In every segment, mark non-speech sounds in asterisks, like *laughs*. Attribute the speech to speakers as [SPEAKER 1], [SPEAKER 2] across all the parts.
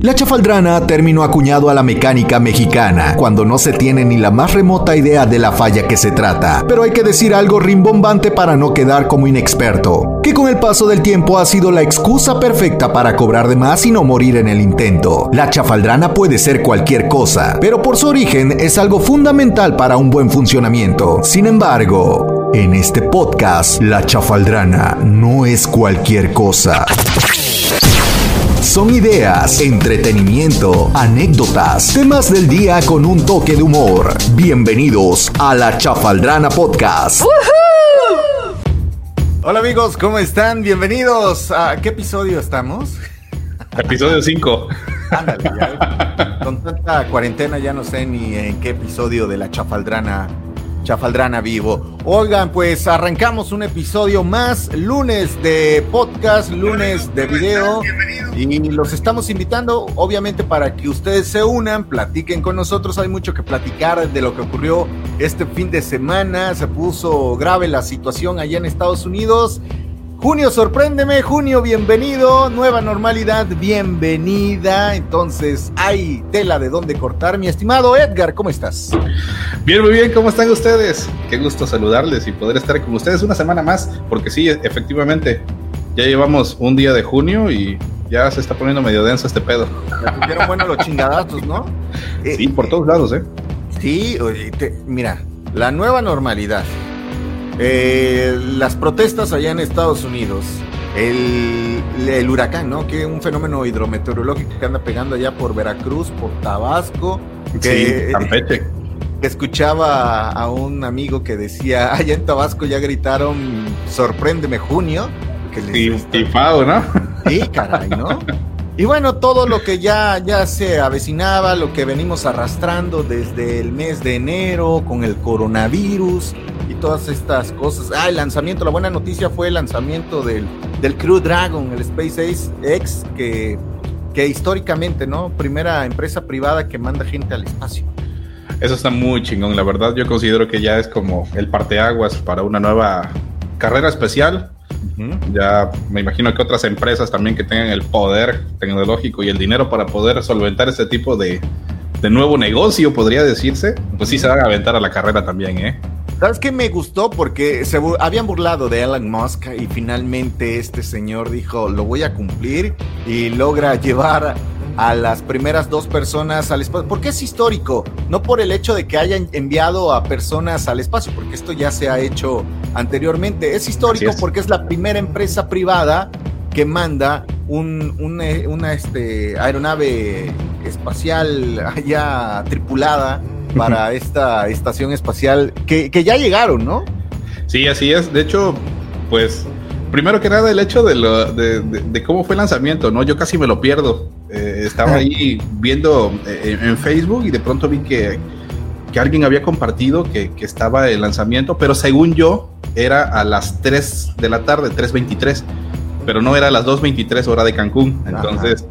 [SPEAKER 1] La chafaldrana, término acuñado a la mecánica mexicana, cuando no se tiene ni la más remota idea de la falla que se trata. Pero hay que decir algo rimbombante para no quedar como inexperto, que con el paso del tiempo ha sido la excusa perfecta para cobrar de más y no morir en el intento. La chafaldrana puede ser cualquier cosa, pero por su origen es algo fundamental para un buen funcionamiento. Sin embargo, en este podcast, la chafaldrana no es cualquier cosa. Son ideas, entretenimiento, anécdotas, temas del día con un toque de humor. Bienvenidos a la Chafaldrana Podcast.
[SPEAKER 2] Hola amigos, ¿cómo están? Bienvenidos. ¿A qué episodio estamos?
[SPEAKER 3] Episodio 5.
[SPEAKER 2] Ándale, ya. Con tanta cuarentena ya no sé ni en qué episodio de la Chafaldrana Chafaldrana Vivo. Oigan, pues arrancamos un episodio más, lunes de podcast, lunes de video. Y los estamos invitando, obviamente, para que ustedes se unan, platiquen con nosotros. Hay mucho que platicar de lo que ocurrió este fin de semana. Se puso grave la situación allá en Estados Unidos. Junio, sorpréndeme, Junio, bienvenido, nueva normalidad, bienvenida. Entonces, hay tela de dónde cortar. Mi estimado Edgar, ¿cómo estás?
[SPEAKER 3] Bien, muy bien, ¿cómo están ustedes? Qué gusto saludarles y poder estar con ustedes una semana más, porque sí, efectivamente, ya llevamos un día de junio y ya se está poniendo medio denso este pedo.
[SPEAKER 2] Me pusieron bueno los chingadazos, ¿no?
[SPEAKER 3] Sí, por todos lados, ¿eh?
[SPEAKER 2] Sí, mira, la nueva normalidad eh, las protestas allá en Estados Unidos, el, huracán, ¿no? Que un fenómeno hidrometeorológico que anda pegando allá por Veracruz, por Tabasco. Que,
[SPEAKER 3] sí, *laughs*
[SPEAKER 2] escuchaba a un amigo que decía, *laughs* allá en Tabasco ya gritaron, sorpréndeme junio.
[SPEAKER 3] Que les sí, ¿no?
[SPEAKER 2] Sí, caray, ¿no? Y bueno, todo lo que ya, ya se avecinaba, lo que venimos arrastrando desde el mes de enero con el coronavirus, todas estas cosas. Ah, el lanzamiento, la buena noticia fue el lanzamiento del, del Crew Dragon, el Space X, que, que históricamente, ¿no? Primera empresa privada que manda gente al espacio.
[SPEAKER 3] Eso está muy chingón, la verdad. Yo considero que ya es como el parteaguas para una nueva carrera especial. Ya me imagino que otras empresas también que tengan el poder tecnológico y el dinero para poder solventar ese tipo de, de nuevo negocio, podría decirse, pues sí se van a aventar a la carrera también, ¿eh?
[SPEAKER 2] ¿Sabes qué me gustó? Porque se habían burlado de Elon Musk y finalmente este señor dijo, lo voy a cumplir y logra llevar a las primeras dos personas al espacio. ¿Por qué es histórico? No por el hecho de que hayan enviado a personas al espacio, porque esto ya se ha hecho anteriormente. Es histórico porque es la primera empresa privada que manda un, una este, aeronave espacial allá tripulada para esta estación espacial que, ya llegaron, ¿no?
[SPEAKER 3] Sí, así es. De hecho, pues, primero que nada, el hecho de, lo, de, cómo fue el lanzamiento, ¿no? Yo casi me lo pierdo. Eh, estaba ahí viendo eh, en, Facebook y de pronto vi que, que alguien había compartido que, que, estaba el lanzamiento, pero según yo, era a las 3 de la tarde, 3.23, pero no era a las 2.23 hora de Cancún. Entonces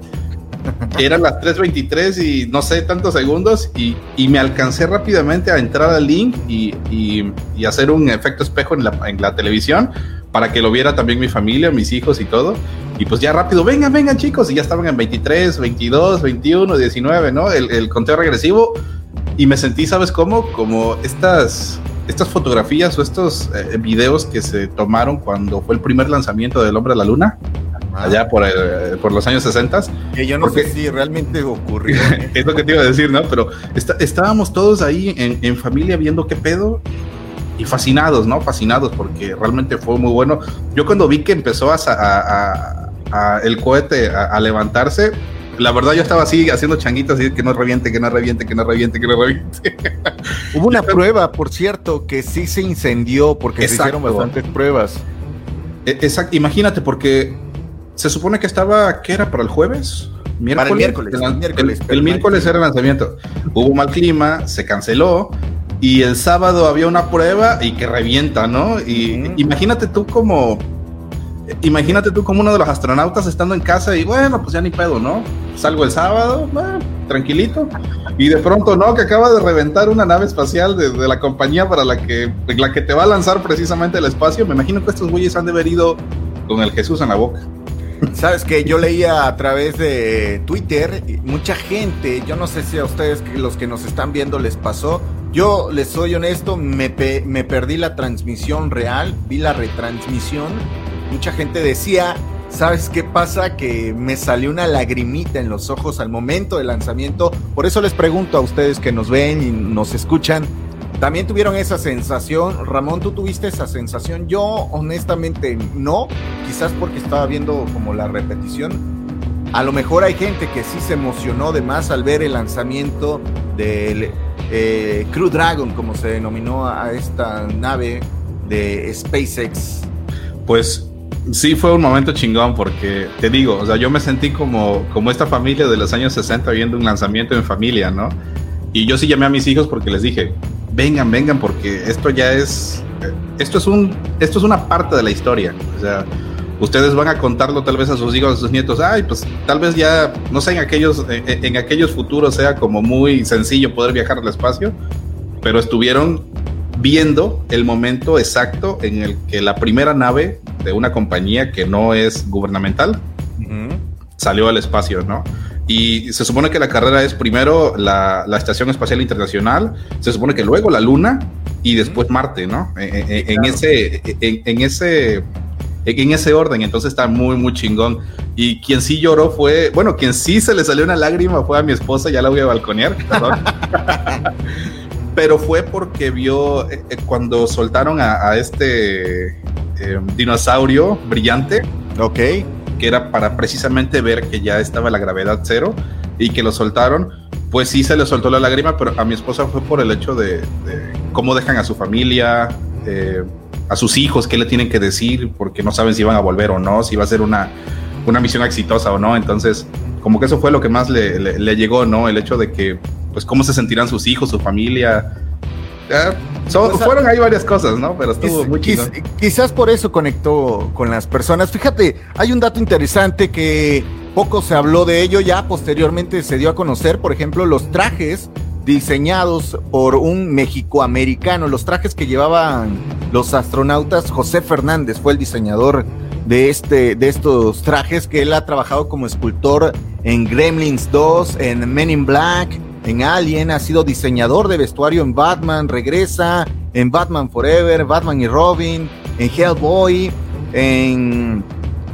[SPEAKER 3] *laughs* eran las 3.23 y no sé, tantos segundos y, y, me alcancé rápidamente a entrar al link y, y, hacer un efecto espejo en la, en la, televisión para que lo viera también mi familia, mis hijos y todo. Y pues ya rápido, vengan, vengan chicos, y ya estaban en 23, 22, 21, 19, ¿no? El, el conteo regresivo y me sentí, ¿sabes cómo? Como estas, estas fotografías o estos eh, videos que se tomaron cuando fue el primer lanzamiento del hombre a la luna allá por, eh, por, los años 60.
[SPEAKER 2] Que yo no sé si realmente ocurrió. *laughs* ¿eh?
[SPEAKER 3] es lo que te iba a decir, ¿no? Pero estábamos todos ahí en, en, familia viendo qué pedo y fascinados, ¿no? Fascinados porque realmente fue muy bueno. Yo cuando vi que empezó a, a, a el cohete a, levantarse, la verdad yo estaba así haciendo changuitos y que no reviente, que no reviente, que no reviente, que no reviente. *laughs*
[SPEAKER 2] Hubo una prueba, por cierto, que sí se incendió porque se hicieron bastantes pruebas.
[SPEAKER 3] E, exacto, imagínate porque se supone que estaba, ¿qué era? ¿Para el jueves?
[SPEAKER 2] Miércoles, el miércoles.
[SPEAKER 3] El, miércoles, era el lanzamiento. Hubo mal clima, se canceló. Y el sábado había una prueba y que revienta, ¿no? Y imagínate tú como. Imagínate tú como uno de los astronautas estando en casa y bueno, pues ya ni pedo, ¿no? Salgo el sábado, tranquilito. Y de pronto, ¿no? Que acaba de reventar una nave espacial de, la compañía para la que, la que te va a lanzar precisamente al espacio. Me imagino que estos güeyes han de haber ido con el Jesús en la boca.
[SPEAKER 2] Sabes que yo leía a través de Twitter, mucha gente, yo no sé si a ustedes los que nos están viendo les pasó, yo les soy honesto, me, me perdí la transmisión real, vi la retransmisión, mucha gente decía, ¿sabes qué pasa? Que me salió una lagrimita en los ojos al momento del lanzamiento, por eso les pregunto a ustedes que nos ven y nos escuchan, ¿También tuvieron esa sensación? Ramón, ¿tú tuviste esa sensación? Yo honestamente no, quizás porque estaba viendo como la repetición. A lo mejor hay gente que sí se emocionó de más al ver el lanzamiento del eh, Crew Dragon, como se denominó a esta nave de SpaceX.
[SPEAKER 3] Pues sí fue un momento chingón porque te digo, o sea, yo me sentí como, como esta familia de los años 60 viendo un lanzamiento en familia, ¿no? Y yo sí llamé a mis hijos porque les dije, vengan, vengan, porque esto ya es, esto es un, esto es una parte de la historia. O sea, ustedes van a contarlo tal vez a sus hijos, a sus nietos, ay, pues tal vez ya, no sé, en aquellos, en, aquellos futuros sea como muy sencillo poder viajar al espacio, pero estuvieron viendo el momento exacto en el que la primera nave de una compañía que no es gubernamental salió al espacio, ¿no? Y se supone que la carrera es primero la, la, Estación Espacial Internacional, se supone que luego la Luna y después Marte, ¿no? E, e, e, en, ese, en, ese, en ese orden, entonces está muy, muy chingón. Y quien sí lloró fue, bueno, quien sí se le salió una lágrima fue a mi esposa, ya la voy a balconear, perdón. *laughs* Pero fue porque vio eh, eh, cuando soltaron a, a este eh, dinosaurio brillante.
[SPEAKER 2] Ok
[SPEAKER 3] que era para precisamente ver que ya estaba la gravedad cero y que lo soltaron, pues sí se le soltó la lágrima, pero a mi esposa fue por el hecho de, cómo dejan a su familia, eh, a sus hijos, qué le tienen que decir, porque no saben si van a volver o no, si va a ser una, una misión exitosa o no. Entonces, como que eso fue lo que más le, le llegó, ¿no? El hecho de que, pues, cómo se sentirán sus hijos, su familia, fueron ahí varias cosas, ¿no? Pero estuvo muy
[SPEAKER 2] Quizás por eso conectó con las personas. Fíjate, hay un dato interesante que poco se habló de ello, ya posteriormente se dio a conocer, por ejemplo, los trajes diseñados por un mexicoamericano, los trajes que llevaban los astronautas, José Fernández fue el diseñador de, este, de estos trajes, que él ha trabajado como escultor en Gremlins 2, en Men in Black, en Alien, ha sido diseñador de vestuario en Batman, regresa en Batman Forever, Batman y Robin, en Hellboy, en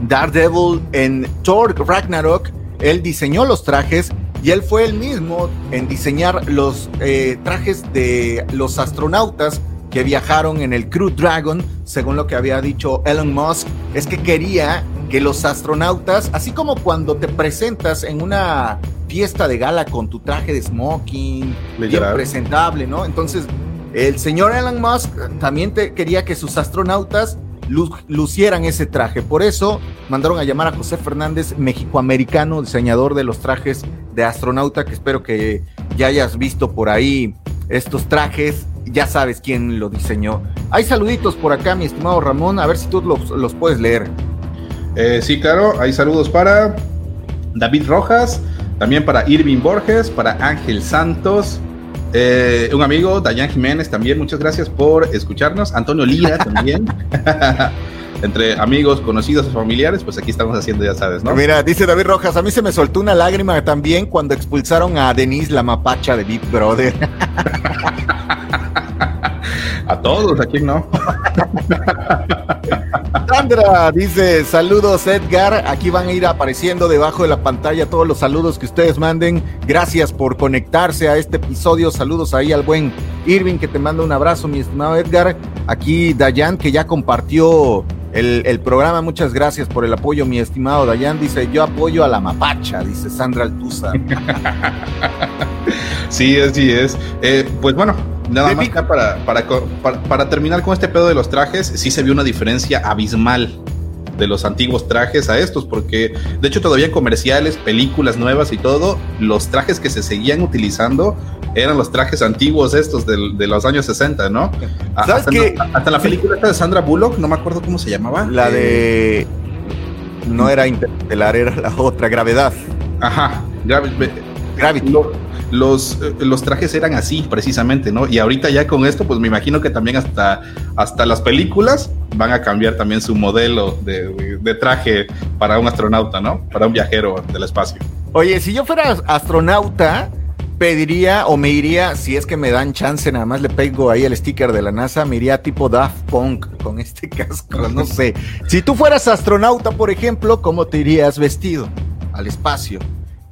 [SPEAKER 2] Daredevil, en Thor Ragnarok. Él diseñó los trajes y él fue el mismo en diseñar los eh, trajes de los astronautas que viajaron en el Crew Dragon, según lo que había dicho Elon Musk, es que quería que los astronautas, así como cuando te presentas en una fiesta de gala con tu traje de smoking, bien presentable, ¿no? Entonces, el señor Elon Musk también te quería que sus astronautas lucieran ese traje. Por eso mandaron a llamar a José Fernández, mexicoamericano, diseñador de los trajes de astronauta, que espero que ya hayas visto por ahí estos trajes. Ya sabes quién lo diseñó. Hay saluditos por acá, mi estimado Ramón, a ver si tú los, los puedes leer.
[SPEAKER 3] Eh, sí, claro, hay saludos para David Rojas, también para Irving Borges, para Ángel Santos, eh, un amigo, Dayan Jiménez también, muchas gracias por escucharnos. Antonio Lira también. *laughs* Entre amigos, conocidos, familiares, pues aquí estamos haciendo, ya sabes, ¿no?
[SPEAKER 2] Mira, dice David Rojas, a mí se me soltó una lágrima también cuando expulsaron a Denise, la mapacha de Big Brother. *laughs*
[SPEAKER 3] a todos, aquí no.
[SPEAKER 2] Sandra dice, saludos Edgar, aquí van a ir apareciendo debajo de la pantalla todos los saludos que ustedes manden. Gracias por conectarse a este episodio. Saludos ahí al buen Irving que te manda un abrazo, mi estimado Edgar. Aquí Dayan que ya compartió el, programa. Muchas gracias por el apoyo, mi estimado Dayan. Dice, yo apoyo a la mapacha, dice Sandra Altuza. *laughs*
[SPEAKER 3] sí, así es. Eh, pues bueno, Nada más para, para, para, terminar con este pedo de los trajes, sí se vio una diferencia abismal de los antiguos trajes a estos, porque de hecho todavía en comerciales, películas nuevas y todo, los trajes que se seguían utilizando eran los trajes antiguos estos de, los años 60, ¿no?
[SPEAKER 2] hasta,
[SPEAKER 3] hasta, la película de Sandra Bullock, no me acuerdo cómo se llamaba.
[SPEAKER 2] La de... Eh, no era Interstellar, era la otra, Gravedad.
[SPEAKER 3] Ajá, los, eh, los trajes eran así, precisamente, ¿no? Y ahorita ya con esto, pues me imagino que también hasta, hasta las películas van a cambiar también su modelo de, de traje para un astronauta, ¿no? Para un viajero del espacio.
[SPEAKER 2] Oye, si yo fuera astronauta, pediría o me iría, si es que me dan chance, nada más le pego ahí el sticker de la NASA, me iría tipo Daft Punk con este *laughs* casco, no sé. Si tú fueras astronauta, por ejemplo, ¿cómo te irías vestido al espacio?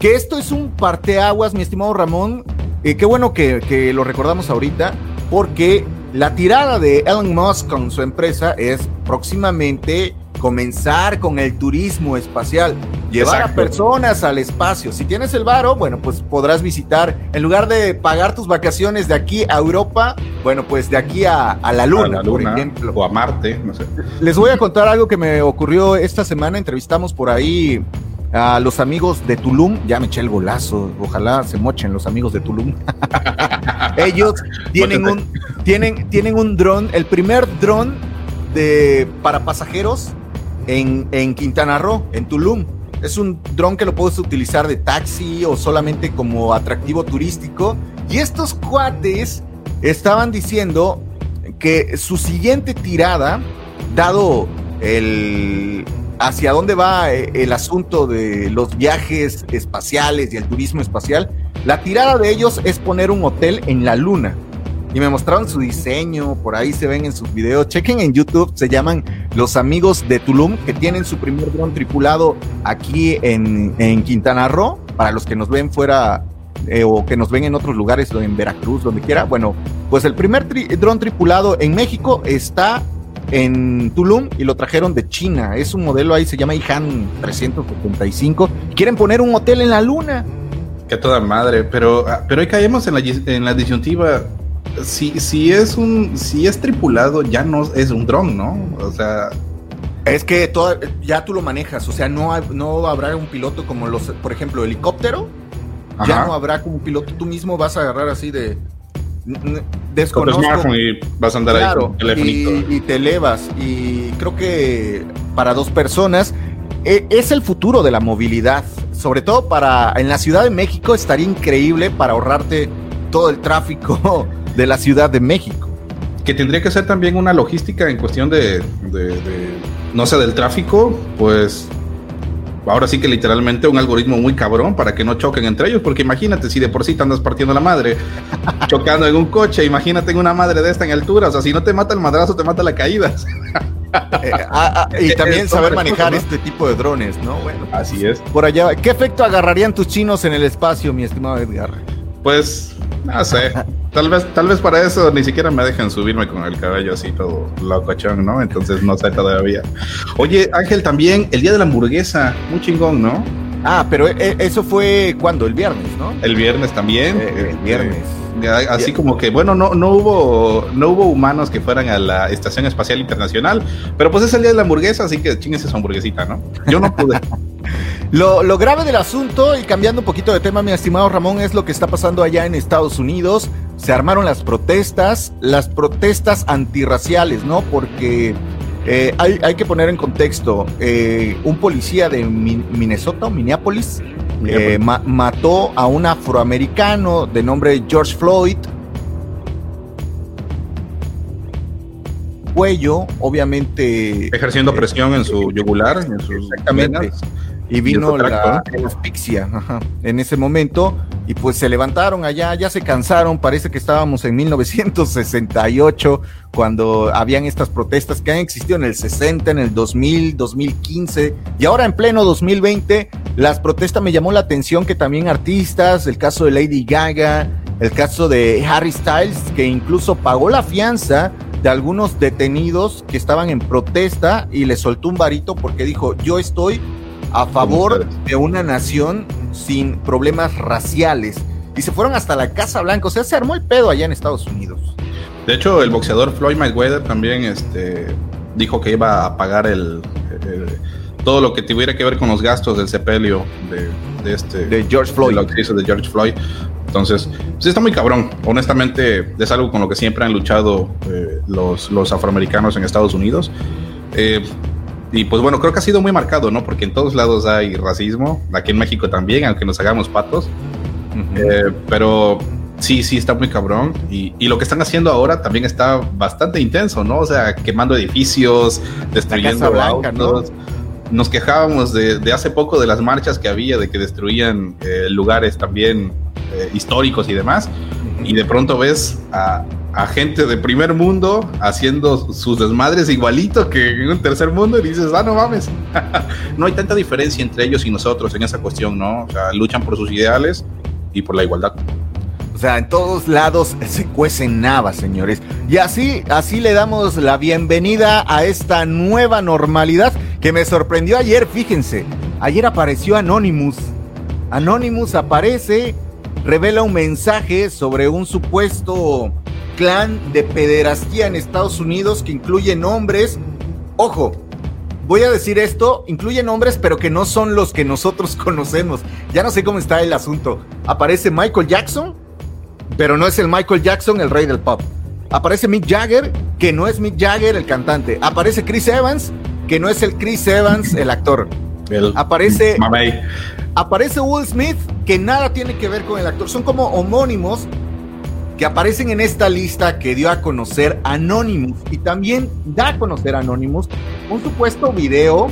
[SPEAKER 2] Que esto es un parteaguas, mi estimado Ramón. Eh, qué bueno que, que lo recordamos ahorita, porque la tirada de Elon Musk con su empresa es próximamente comenzar con el turismo espacial, llevar a personas al espacio. Si tienes el varo, bueno, pues podrás visitar, en lugar de pagar tus vacaciones de aquí a Europa, bueno, pues de aquí a, la, luna, por ejemplo.
[SPEAKER 3] O a Marte, no sé.
[SPEAKER 2] Les voy a contar algo que me ocurrió esta semana. Entrevistamos por ahí a los amigos de Tulum. Ya me eché el golazo. Ojalá se mochen los amigos de Tulum. *laughs* Ellos tienen un, tienen, tienen un dron, el primer dron de, para pasajeros en, Quintana Roo, en Tulum. Es un dron que lo puedes utilizar de taxi o solamente como atractivo turístico. Y estos cuates estaban diciendo que su siguiente tirada, dado el hacia dónde va eh, el asunto de los viajes espaciales y el turismo espacial, la tirada de ellos es poner un hotel en la luna y me mostraron su diseño, por ahí se ven en sus videos. Chequen en YouTube, se llaman Los Amigos de Tulum, que tienen su primer dron tripulado aquí en, Quintana Roo, para los que nos ven fuera eh, o que nos ven en otros lugares, en Veracruz, donde quiera. Bueno, pues el primer dron tripulado en México está en Tulum y lo trajeron de China. Es un modelo ahí, se llama IHAN 375. Quieren poner un hotel en la luna.
[SPEAKER 3] Que toda madre, pero, ah, pero ahí caemos en la, en la disyuntiva si, si es un, si es tripulado, ya no es un dron, ¿no? O sea.
[SPEAKER 2] Es que ya tú lo manejas, o sea, no, no habrá un piloto como los, por ejemplo, helicóptero, ya no habrá como un piloto, tú mismo vas a agarrar así de,
[SPEAKER 3] desconozco. y vas a andar ahí con
[SPEAKER 2] y, y, te elevas. Y creo que para dos personas e, es el futuro de la movilidad. Sobre todo para en la Ciudad de México estaría increíble para ahorrarte todo el tráfico *laughs* de la Ciudad de México.
[SPEAKER 3] Que tendría que ser también una logística en cuestión de, no sé, del tráfico, pues ahora sí que literalmente un algoritmo muy cabrón para que no choquen entre ellos, porque imagínate si de por sí te andas partiendo la madre, *laughs* chocando en un coche, imagínate en una madre de esta en altura, o sea, si no te mata el madrazo, te mata la caída. *laughs*
[SPEAKER 2] Eh, ah, ah, y también saber manejar este tipo de drones, ¿no?
[SPEAKER 3] Bueno, así es.
[SPEAKER 2] Por allá, ¿qué efecto agarrarían tus chinos en el espacio, mi estimado Edgar?
[SPEAKER 3] Pues, no sé. *laughs* Tal vez, tal vez para eso ni siquiera me dejen subirme con el cabello así todo locochón, ¿no? Entonces no sé todavía. Oye, Ángel, también el día de la hamburguesa, muy chingón, ¿no?
[SPEAKER 2] Ah, pero eh, eso fue cuando, el viernes, ¿no?
[SPEAKER 3] El viernes también.
[SPEAKER 2] Eh, el viernes.
[SPEAKER 3] Así como que, bueno, no, no, hubo, no hubo humanos que fueran a la Estación Espacial Internacional, pero pues es el día de la hamburguesa, así que chinguese su hamburguesita, ¿no? Yo no pude. *laughs*
[SPEAKER 2] lo, lo grave del asunto, y cambiando un poquito de tema, mi estimado Ramón, es lo que está pasando allá en Estados Unidos. Se armaron las protestas, las protestas antirraciales, ¿no? Porque eh, hay, hay, que poner en contexto, eh, un policía de Minnesota o Minneapolis eh, mató a un afroamericano de nombre George Floyd. Cuello, obviamente.
[SPEAKER 3] Ejerciendo presión en su yugular, en sus
[SPEAKER 2] Exactamente y vino la, asfixia en ese momento. Y pues se levantaron allá, ya se cansaron, parece que estábamos en 1968 cuando habían estas protestas que han existido en el 60, en el 2000, 2015 y ahora en pleno 2020 las protestas me llamó la atención que también artistas, el caso de Lady Gaga, el caso de Harry Styles que incluso pagó la fianza de algunos detenidos que estaban en protesta y le soltó un varito porque dijo, yo estoy a favor de una nación sin problemas raciales. Y se fueron hasta la Casa Blanca, o sea, se armó el pedo allá en Estados Unidos.
[SPEAKER 3] De hecho, el boxeador Floyd Mayweather también este, dijo que iba a pagar el, todo lo que tuviera que ver con los gastos del sepelio de, este
[SPEAKER 2] de George Floyd.
[SPEAKER 3] De, de George Floyd. Entonces, pues está muy cabrón. Honestamente, es algo con lo que siempre han luchado eh, los, los afroamericanos en Estados Unidos. Eh, y pues bueno, creo que ha sido muy marcado, ¿no? Porque en todos lados hay racismo, aquí en México también, aunque nos hagamos patos. Eh, pero sí, sí, está muy cabrón. Y, lo que están haciendo ahora también está bastante intenso, ¿no? O sea, quemando edificios, destruyendo autos. Nos quejábamos de, hace poco de las marchas que había, de que destruían eh, lugares también eh, históricos y demás. Y de pronto ves a, a gente de primer mundo haciendo sus desmadres igualito que en un tercer mundo y dices, ah, no mames. *laughs* no hay tanta diferencia entre ellos y nosotros en esa cuestión, ¿no? O sea, luchan por sus ideales y por la igualdad.
[SPEAKER 2] O sea, en todos lados se cuecen navas, señores. Y así, así le damos la bienvenida a esta nueva normalidad que me sorprendió ayer, fíjense. Ayer apareció Anonymous. Anonymous aparece, revela un mensaje sobre un supuesto clan de pederastía en Estados Unidos que incluye nombres. Ojo, voy a decir esto, incluye nombres, pero que no son los que nosotros *laughs* conocemos. Ya no sé cómo está el asunto. Aparece Michael Jackson, pero no es el Michael Jackson, el rey del pop. Aparece Mick Jagger, que no es Mick Jagger, el cantante. Aparece Chris Evans, que no es el Chris Evans, el actor. aparece, aparece Will Smith, que nada tiene que ver con el actor. Son como homónimos que aparecen en esta lista que dio a conocer Anonymous y también da a conocer Anonymous un supuesto video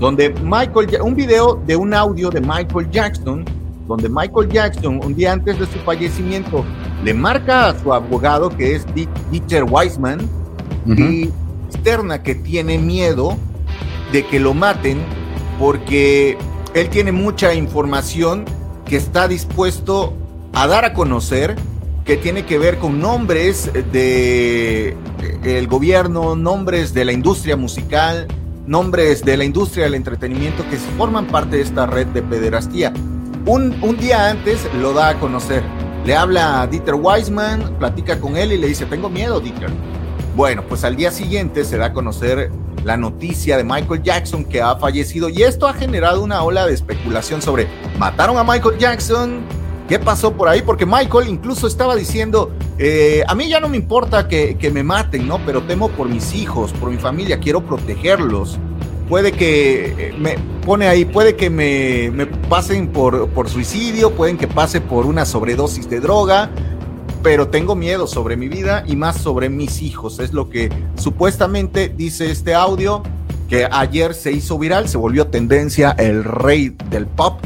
[SPEAKER 2] donde Michael, un video de un audio de Michael Jackson, donde Michael Jackson un día antes de su fallecimiento le marca a su abogado que es Dieter Weissman y externa que tiene miedo de que lo maten porque él tiene mucha información que está dispuesto a dar a conocer que tiene que ver con nombres de eh, el gobierno, nombres de la industria musical, nombres de la industria del entretenimiento que forman parte de esta red de pederastía. Un, un día antes lo da a conocer. Le habla a Dieter Weisman, platica con él y le dice, tengo miedo, Dieter. Bueno, pues al día siguiente se da a conocer la noticia de Michael Jackson que ha fallecido y esto ha generado una ola de especulación sobre, mataron a Michael Jackson, ¿Qué pasó por ahí? Porque Michael incluso estaba diciendo, eh, a mí ya no me importa que, me maten, ¿no? Pero temo por mis hijos, por mi familia, quiero protegerlos. Puede que eh, me pone ahí, puede que me, me pasen por, por suicidio, pueden que pase por una sobredosis de droga, pero tengo miedo sobre mi vida y más sobre mis hijos. Es lo que supuestamente dice este audio que ayer se hizo viral, se volvió tendencia el rey del pop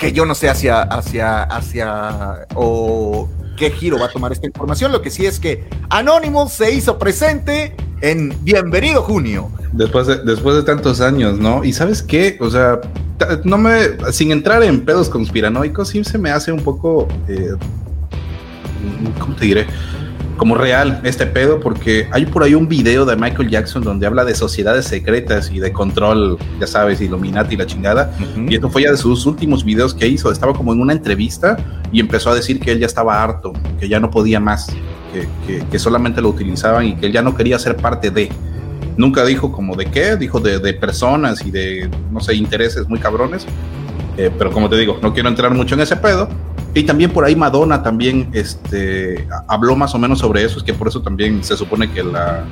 [SPEAKER 2] que yo no sé hacia, hacia, hacia, o qué giro va a tomar esta información. Lo que sí es que Anonymous se hizo presente en Bienvenido Junio.
[SPEAKER 3] Después de, después de tantos años, ¿no? Y sabes qué, o sea, no me, sin entrar en pedos conspiranoicos, sí se me hace un poco, eh, ¿cómo te diré? Como real este pedo, porque hay por ahí un video de Michael Jackson donde habla de sociedades secretas y de control, ya sabes, Illuminati y la chingada. Y esto fue ya de sus últimos videos que hizo. Estaba como en una entrevista y empezó a decir que él ya estaba harto, que ya no podía más, que, que, solamente lo utilizaban y que él ya no quería ser parte de. Nunca dijo como de qué, dijo de, de personas y de, no sé, intereses muy cabrones. Eh, pero como te digo, no quiero entrar mucho en ese pedo, y también por ahí Madonna también este, habló más o menos sobre eso, es que por eso también se supone que la,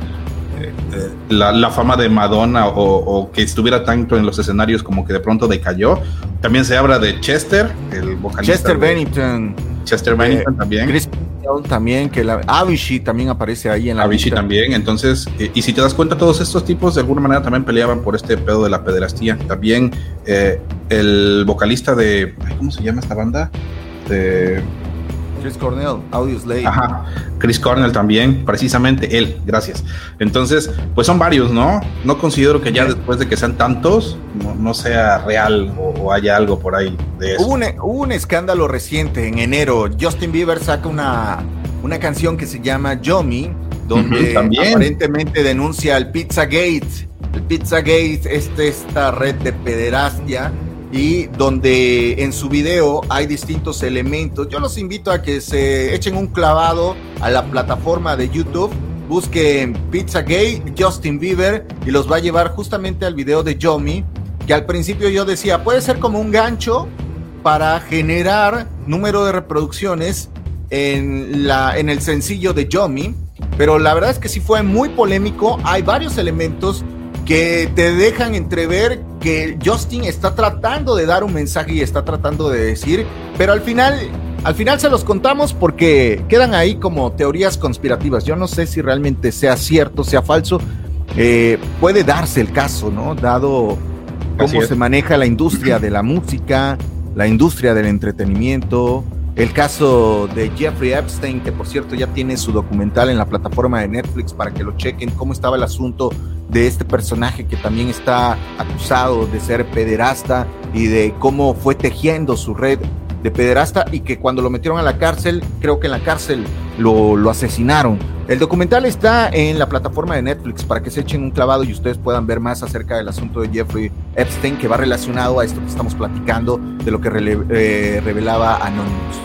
[SPEAKER 3] eh, eh, la, fama de Madonna o, que estuviera tanto en los escenarios como que de pronto decayó. También se habla de Chester, el vocalista.
[SPEAKER 2] Chester Bennington.
[SPEAKER 3] Chester Bennington eh, también.
[SPEAKER 2] Chris también, que la Avicii también aparece ahí en la
[SPEAKER 3] Avicii también, entonces, y si te das cuenta, todos estos tipos de alguna manera también peleaban por este pedo de la pederastía. También el vocalista de, ¿cómo se llama esta banda? Este,
[SPEAKER 2] Chris Cornell, Audio Slave.
[SPEAKER 3] Ajá, Chris Cornell también, precisamente él, gracias. Entonces, pues son varios, ¿no? No considero que ya después de que sean tantos, no, sea real o, haya algo por ahí de eso.
[SPEAKER 2] Hubo un, escándalo reciente en enero. Justin Bieber saca una, una canción que se llama Yomi, donde aparentemente denuncia el Pizzagate. El Pizzagate es esta red de pederastia y donde en su video hay distintos elementos. Yo los invito a que se echen un clavado a la plataforma de YouTube, busquen Pizza Gay, Justin Bieber y los va a llevar justamente al video de Yomi, que al principio yo decía, puede ser como un gancho para generar número de reproducciones en, la, en el sencillo de Yomi, pero la verdad es que sí fue muy polémico, hay varios elementos que te dejan entrever que Justin está tratando de dar un mensaje y está tratando de decir, pero al final, al final se los contamos porque quedan ahí como teorías conspirativas. Yo no sé si realmente sea cierto, sea falso. Eh, puede darse el caso, ¿no? Dado cómo se maneja la industria de la música, la industria del entretenimiento, el caso de Jeffrey Epstein, que por cierto ya tiene su documental en la plataforma de Netflix para que lo chequen, cómo estaba el asunto de este personaje que también está acusado de ser pederasta y de cómo fue tejiendo su red de pederasta y que cuando lo metieron a la cárcel, creo que en la cárcel lo, lo asesinaron. El documental está en la plataforma de Netflix para que se echen un clavado y ustedes puedan ver más acerca del asunto de Jeffrey Epstein que va relacionado a esto que estamos platicando de lo que eh, revelaba Anonymous.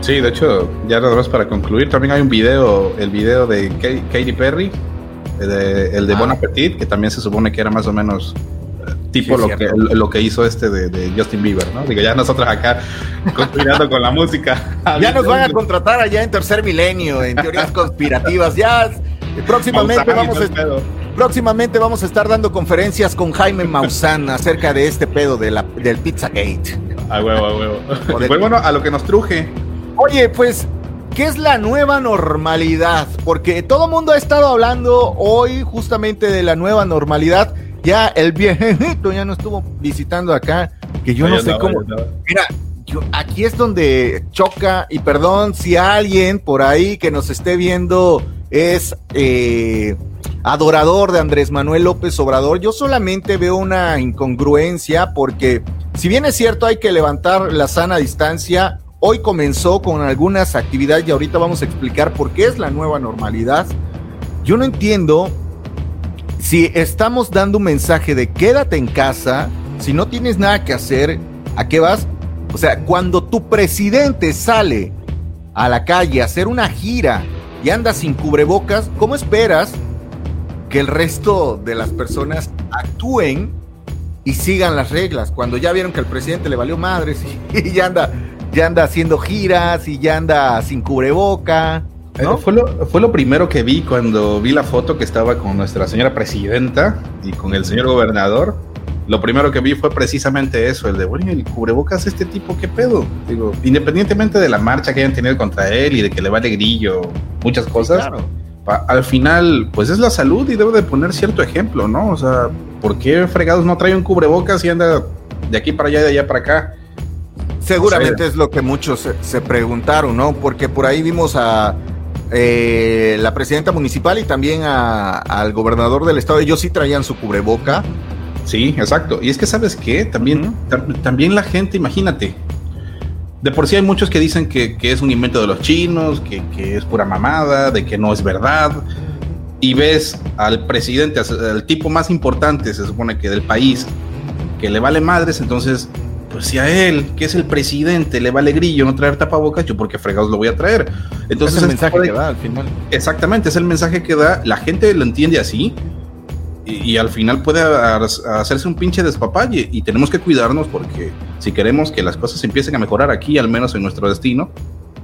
[SPEAKER 3] Sí, de hecho, ya nada más para concluir, también hay un video, el video de Katy Perry, el de ah. Bon Appetit, que también se supone que era más o menos tipo lo, que, lo que hizo este de, Justin Bieber, ¿no? Digo, ya nosotros acá conspirando con la música. *laughs*
[SPEAKER 2] Ya nos van a contratar allá en Tercer Milenio, en teorías conspirativas. Ya próximamente vamos a, próximamente vamos a estar dando conferencias con Jaime *laughs* Maussan acerca de este pedo de la, del Pizzagate.
[SPEAKER 3] A huevo, a huevo. *laughs* Pues bueno, a lo que nos truje.
[SPEAKER 2] Oye, pues ¿Qué es la nueva normalidad? Porque todo el mundo ha estado hablando hoy justamente de la nueva normalidad. Ya el viejito ya no estuvo visitando acá, que yo no, sé cómo. Mira, aquí es donde choca, y perdón si alguien por ahí que nos esté viendo es eh, adorador de Andrés Manuel López Obrador, yo solamente veo una incongruencia porque si bien es cierto hay que levantar la sana distancia, Hoy comenzó con algunas actividades y ahorita vamos a explicar por qué es la nueva normalidad. Yo no entiendo si estamos dando un mensaje de quédate en casa, si no tienes nada que hacer, ¿a qué vas? O sea, cuando tu presidente sale a la calle a hacer una gira y anda sin cubrebocas, ¿cómo esperas que el resto de las personas actúen y sigan las reglas? Cuando ya vieron que al presidente le valió madres y, *laughs* y ya anda ya anda haciendo giras y ya anda sin cubreboca.
[SPEAKER 3] ¿No? Eh, fue, lo, fue lo primero que vi cuando vi la foto que estaba con nuestra señora presidenta y con el señor gobernador. Lo primero que vi fue precisamente eso, el de, bueno, el cubrebocas este tipo, ¿qué pedo? Digo, independientemente de la marcha que hayan tenido contra él y de que le vale grillo, muchas cosas, al final, pues es la salud y debe de poner cierto ejemplo, ¿no? O sea, ¿por qué fregados no trae un cubrebocas y anda de aquí para allá y de allá para acá?
[SPEAKER 2] Seguramente es lo que muchos se, preguntaron, ¿no? Porque por ahí vimos a eh, la presidenta municipal y también al gobernador del estado. Ellos sí traían su cubreboca.
[SPEAKER 3] Sí, exacto. Y es que, ¿sabes qué? También, también la gente, imagínate. De por sí hay muchos que dicen que, es un invento de los chinos, que, que, es pura mamada, de que no es verdad. Y ves al presidente, al tipo más importante, se supone que del país, que le vale madres, entonces pues si a él, que es el presidente, le vale grillo no traer tapabocas, yo porque fregados lo voy a traer. Entonces,
[SPEAKER 2] es el mensaje que da al final.
[SPEAKER 3] Exactamente, es el mensaje que da. La gente lo entiende así y, al final puede hacerse un pinche despapalle y tenemos que cuidarnos porque si queremos que las cosas empiecen a mejorar aquí, al menos en nuestro destino,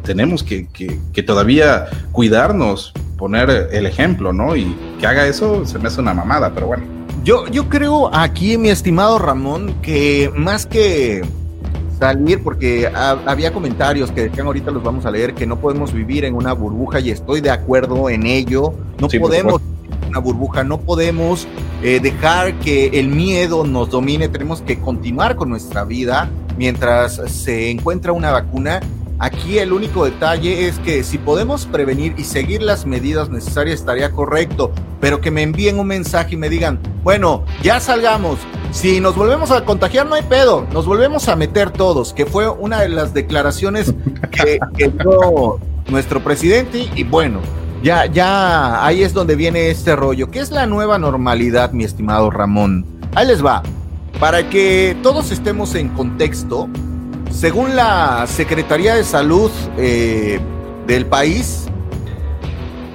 [SPEAKER 3] tenemos que, que todavía cuidarnos, poner el ejemplo, ¿no? Y que haga eso se me hace una mamada, pero bueno.
[SPEAKER 2] Yo, yo creo aquí, mi estimado Ramón, que más que salir, porque había comentarios que decían ahorita los vamos a leer, que no podemos vivir en una burbuja y estoy de acuerdo en ello. No podemos vivir en una burbuja, no podemos eh, dejar que el miedo nos domine, tenemos que continuar con nuestra vida mientras se encuentra una vacuna Aquí el único detalle es que si podemos prevenir y seguir las medidas necesarias estaría correcto, pero que me envíen un mensaje y me digan, bueno, ya salgamos, si nos volvemos a contagiar no hay pedo, nos volvemos a meter todos, que fue una de las declaraciones que, dio nuestro presidente. Y bueno, ya, ya ahí es donde viene este rollo, que es la nueva normalidad, mi estimado Ramón. Ahí les va. Para que todos estemos en contexto, según la Secretaría de Salud eh, del país,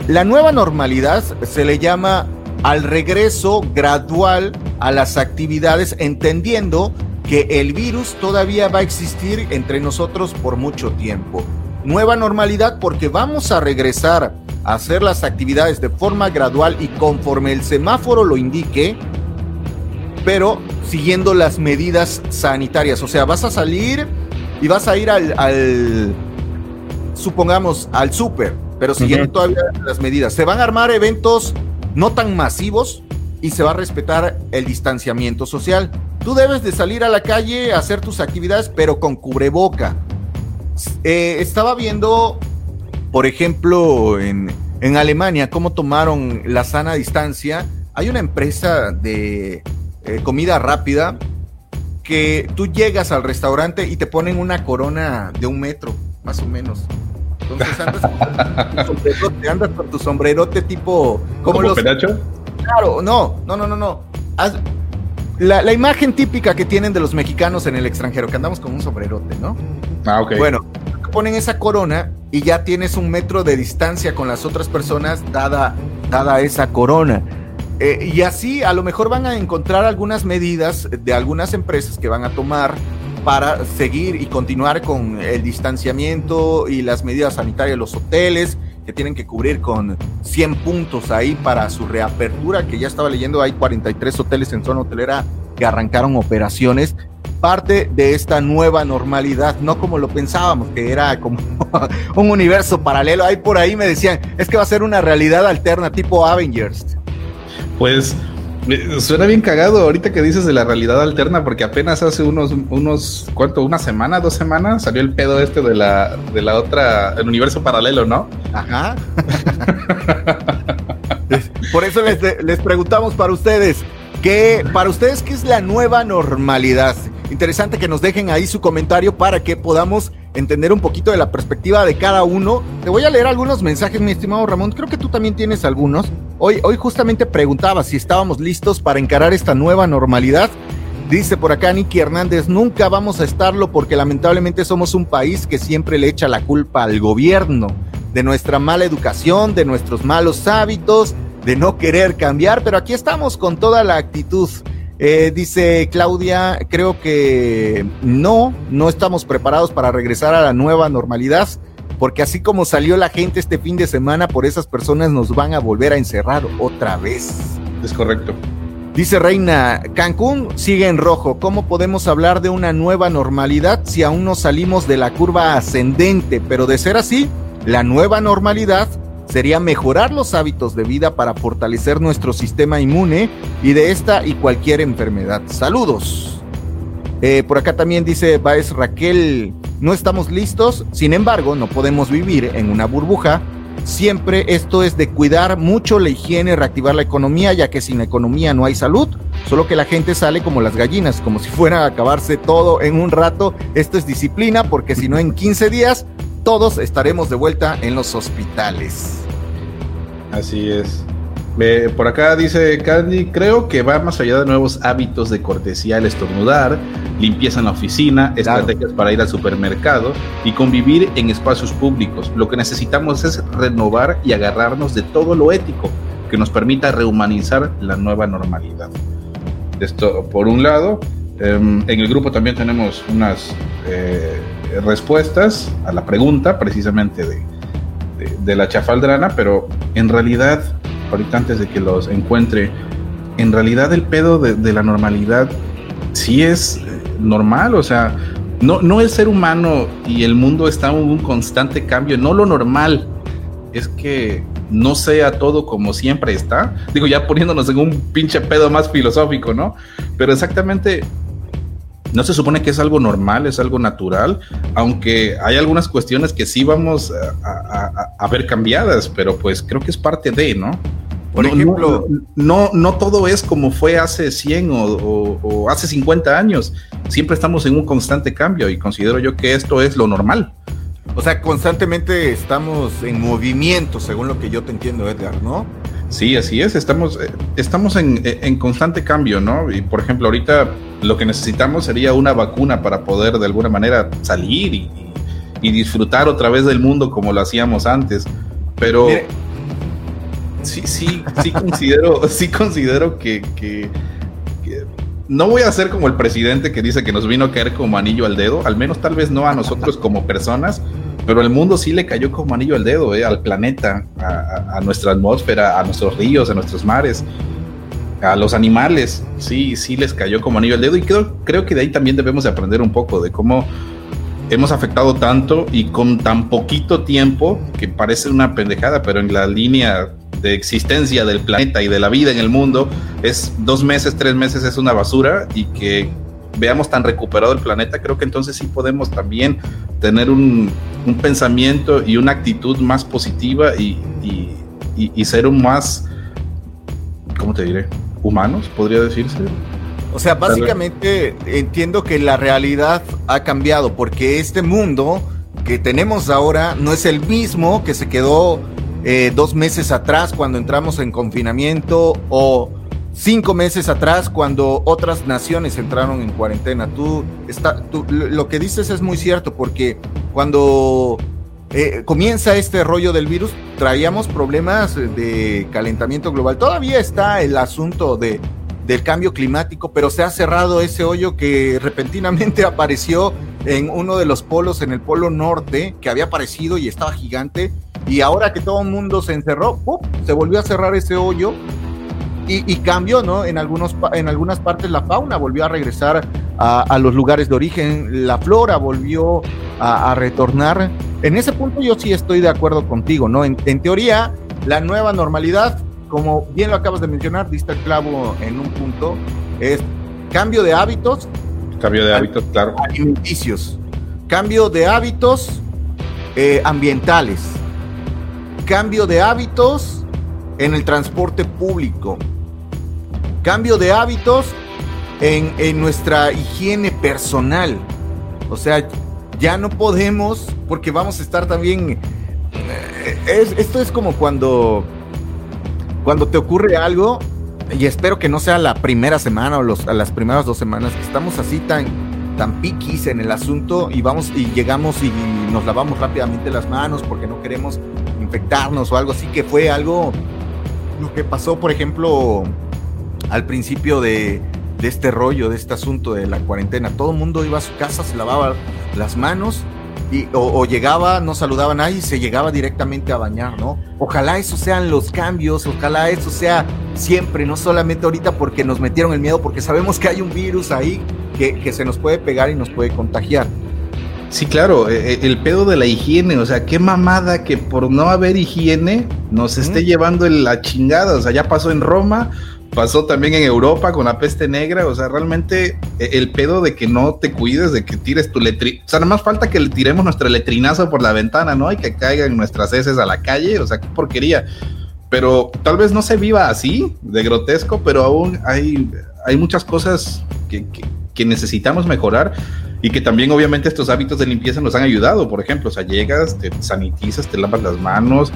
[SPEAKER 2] la nueva normalidad se le llama al regreso gradual a las actividades, entendiendo que el virus todavía va a existir entre nosotros por mucho tiempo. Nueva normalidad porque vamos a regresar a hacer las actividades de forma gradual y conforme el semáforo lo indique, pero siguiendo las medidas sanitarias. O sea, vas a salir y vas a ir al, supongamos, al súper, pero siguiendo todavía las medidas. Se van a armar eventos no tan masivos y se va a respetar el distanciamiento social. Tú debes de salir a la calle a hacer tus actividades, pero con cubreboca. Eh, estaba viendo, por ejemplo, en, en Alemania, cómo tomaron la sana distancia. Hay una empresa de eh, comida rápida que tú llegas al restaurante y te ponen una corona de un metro, más o menos. Entonces andas con tu sombrerote, andas con tu sombrerote tipo...
[SPEAKER 3] Como los... penacho?
[SPEAKER 2] Claro, no, no, no, no, no. la, la, imagen típica que tienen de los mexicanos en el extranjero, que andamos con un sombrerote, ¿no?
[SPEAKER 3] Ah, ok.
[SPEAKER 2] Bueno, ponen esa corona y ya tienes un metro de distancia con las otras personas dada, dada esa corona. Eh, y así a lo mejor van a encontrar algunas medidas de algunas empresas que van a tomar para seguir y continuar con el distanciamiento y las medidas sanitarias, los hoteles que tienen que cubrir con 100 puntos ahí para su reapertura, que ya estaba leyendo, hay 43 hoteles en zona hotelera que arrancaron operaciones, parte de esta nueva normalidad, no como lo pensábamos, que era como *laughs* un universo paralelo. Ahí por ahí me decían, es que va a ser una realidad alterna tipo Avengers.
[SPEAKER 3] Pues suena bien cagado ahorita que dices de la realidad alterna, porque apenas hace unos, unos, ¿cuánto? Una semana, dos semanas, salió el pedo este de la, de la otra, el universo paralelo, ¿no?
[SPEAKER 2] Ajá. Por eso les, les preguntamos para ustedes, ¿qué, para ustedes, qué es la nueva normalidad? Interesante que nos dejen ahí su comentario para que podamos entender un poquito de la perspectiva de cada uno. Te voy a leer algunos mensajes, mi estimado Ramón. Creo que tú también tienes algunos. Hoy, hoy justamente preguntaba si estábamos listos para encarar esta nueva normalidad. Dice por acá Nicky Hernández, nunca vamos a estarlo porque lamentablemente somos un país que siempre le echa la culpa al gobierno de nuestra mala educación, de nuestros malos hábitos, de no querer cambiar, pero aquí estamos con toda la actitud. Eh, dice Claudia, creo que no, no estamos preparados para regresar a la nueva normalidad, porque así como salió la gente este fin de semana, por esas personas nos van a volver a encerrar otra vez.
[SPEAKER 3] Es correcto.
[SPEAKER 2] Dice Reina, Cancún sigue en rojo. ¿Cómo podemos hablar de una nueva normalidad si aún no salimos de la curva ascendente? Pero de ser así, la nueva normalidad sería mejorar los hábitos de vida para fortalecer nuestro sistema inmune y de esta y cualquier enfermedad. Saludos. Eh, por acá también dice Baez Raquel, no estamos listos, sin embargo, no podemos vivir en una burbuja. Siempre esto es de cuidar mucho la higiene, reactivar la economía, ya que sin economía no hay salud, solo que la gente sale como las gallinas, como si fuera a acabarse todo en un rato. Esto es disciplina, porque si no en 15 días todos estaremos de vuelta en los hospitales.
[SPEAKER 3] Así es. por acá dice Candy, creo que va más allá de nuevos hábitos de cortesía al estornudar, limpieza en la oficina, estrategias para ir al supermercado y convivir en espacios públicos. Lo que necesitamos es renovar y agarrarnos de todo lo ético que nos permita rehumanizar la nueva normalidad. Esto por un lado. Em, en el grupo también tenemos unas eh, respuestas a la pregunta precisamente de, de, la chafaldrana, pero en realidad, ahorita antes de que los encuentre, en realidad el pedo de, la normalidad sí es eh, normal, o sea, no, no el ser humano y el mundo está en un constante cambio, no lo normal es que no sea todo como siempre está. Digo, ya poniéndonos en un pinche pedo más filosófico, ¿no? Pero exactamente no se supone que es algo normal, es algo natural, aunque hay algunas cuestiones que sí vamos a, ver cambiadas, pero pues creo que es parte de, ¿no? Por ejemplo, no, no, todo es como fue hace 100 o, hace 50 años. Siempre estamos en un constante cambio y considero yo que esto es lo normal.
[SPEAKER 2] O sea, constantemente estamos en movimiento, según lo que yo te entiendo, Edgar, ¿no?
[SPEAKER 3] Sí, así es, estamos, eh, estamos en, constante cambio, ¿no? Y por ejemplo, ahorita lo que necesitamos sería una vacuna para poder de alguna manera salir y, disfrutar otra vez del mundo como lo hacíamos antes. Pero sí, sí, sí considero, *laughs* sí considero que, que, no voy a ser como el presidente que dice que nos vino a caer como anillo al dedo, al menos tal vez no a nosotros como personas, pero el mundo sí le cayó como anillo al dedo, eh, al planeta, a, nuestra atmósfera, a nuestros ríos, a nuestros mares. a los animales, sí, sí les cayó como anillo al dedo y creo, creo que de ahí también debemos de aprender un poco de cómo hemos afectado tanto y con tan poquito tiempo, que parece una pendejada, pero en la línea de existencia del planeta y de la vida en el mundo, es dos meses, tres meses es una basura y que veamos tan recuperado el planeta, creo que entonces sí podemos también tener un, pensamiento y una actitud más positiva y, y ser un más, ¿cómo te diré? Humanos, podría decirse.
[SPEAKER 2] O sea, básicamente entiendo que la realidad ha cambiado porque este mundo que tenemos ahora no es el mismo que se quedó eh, dos meses atrás cuando entramos en confinamiento o cinco meses atrás cuando otras naciones entraron en cuarentena. Tú, está, lo que dices es muy cierto porque cuando eh, comienza este rollo del virus traíamos problemas de calentamiento global. Todavía está el asunto de del cambio climático, pero se ha cerrado ese hoyo que repentinamente *laughs* apareció en uno de los polos, en el polo norte, que había aparecido y estaba gigante, y ahora que todo el mundo se encerró, se volvió a cerrar ese hoyo y, cambió, ¿no? En, algunos, en algunas partes la fauna volvió a regresar a, los lugares de origen, la flora volvió a, retornar. En ese punto yo sí estoy de acuerdo contigo, ¿no? en teoría, la nueva normalidad como bien lo acabas de mencionar, diste el clavo en un punto, es cambio de hábitos.
[SPEAKER 3] Cambio de hábitos, claro.
[SPEAKER 2] Alimenticios. Cambio de hábitos eh, ambientales. Cambio de hábitos en el transporte público. Cambio de hábitos en, en nuestra higiene personal. O sea, ya no podemos, porque vamos a estar también... Eh, esto es como cuando cuando te ocurre algo, y espero que no sea la primera semana o los, las primeras dos semanas, que estamos así tan, tan piquis en el asunto y vamos y llegamos y nos lavamos rápidamente las manos porque no queremos infectarnos o algo así, que fue algo, lo que pasó, por ejemplo, al principio de, de este rollo, de este asunto de la cuarentena. Todo el mundo iba a su casa, se lavaba las manos y, o, llegaba, no saludaba a nadie y se llegaba directamente a bañar, ¿no? Ojalá esos sean los cambios, ojalá eso sea siempre, no solamente ahorita porque nos metieron el miedo, porque sabemos que hay un virus ahí que, que se nos puede pegar y nos puede contagiar.
[SPEAKER 3] Sí, claro, e, e, el pedo de la higiene, o sea, qué mamada que por no haber higiene nos esté llevando la chingada, o sea, ya pasó en Roma, pasó también en Europa con la peste negra, o sea, realmente e, el pedo de que no te cuides, de que tires tu letrina, o sea, nada más falta que le tiremos nuestro letrinazo por la ventana, ¿no? Y que caigan nuestras heces a la calle, o sea, qué porquería. Pero tal vez no se viva así, de grotesco, pero aún hay, hay muchas cosas que, que necesitamos mejorar y que también obviamente estos hábitos de limpieza nos han ayudado. Por ejemplo, o sea, llegas, te sanitizas, te lavas las manos,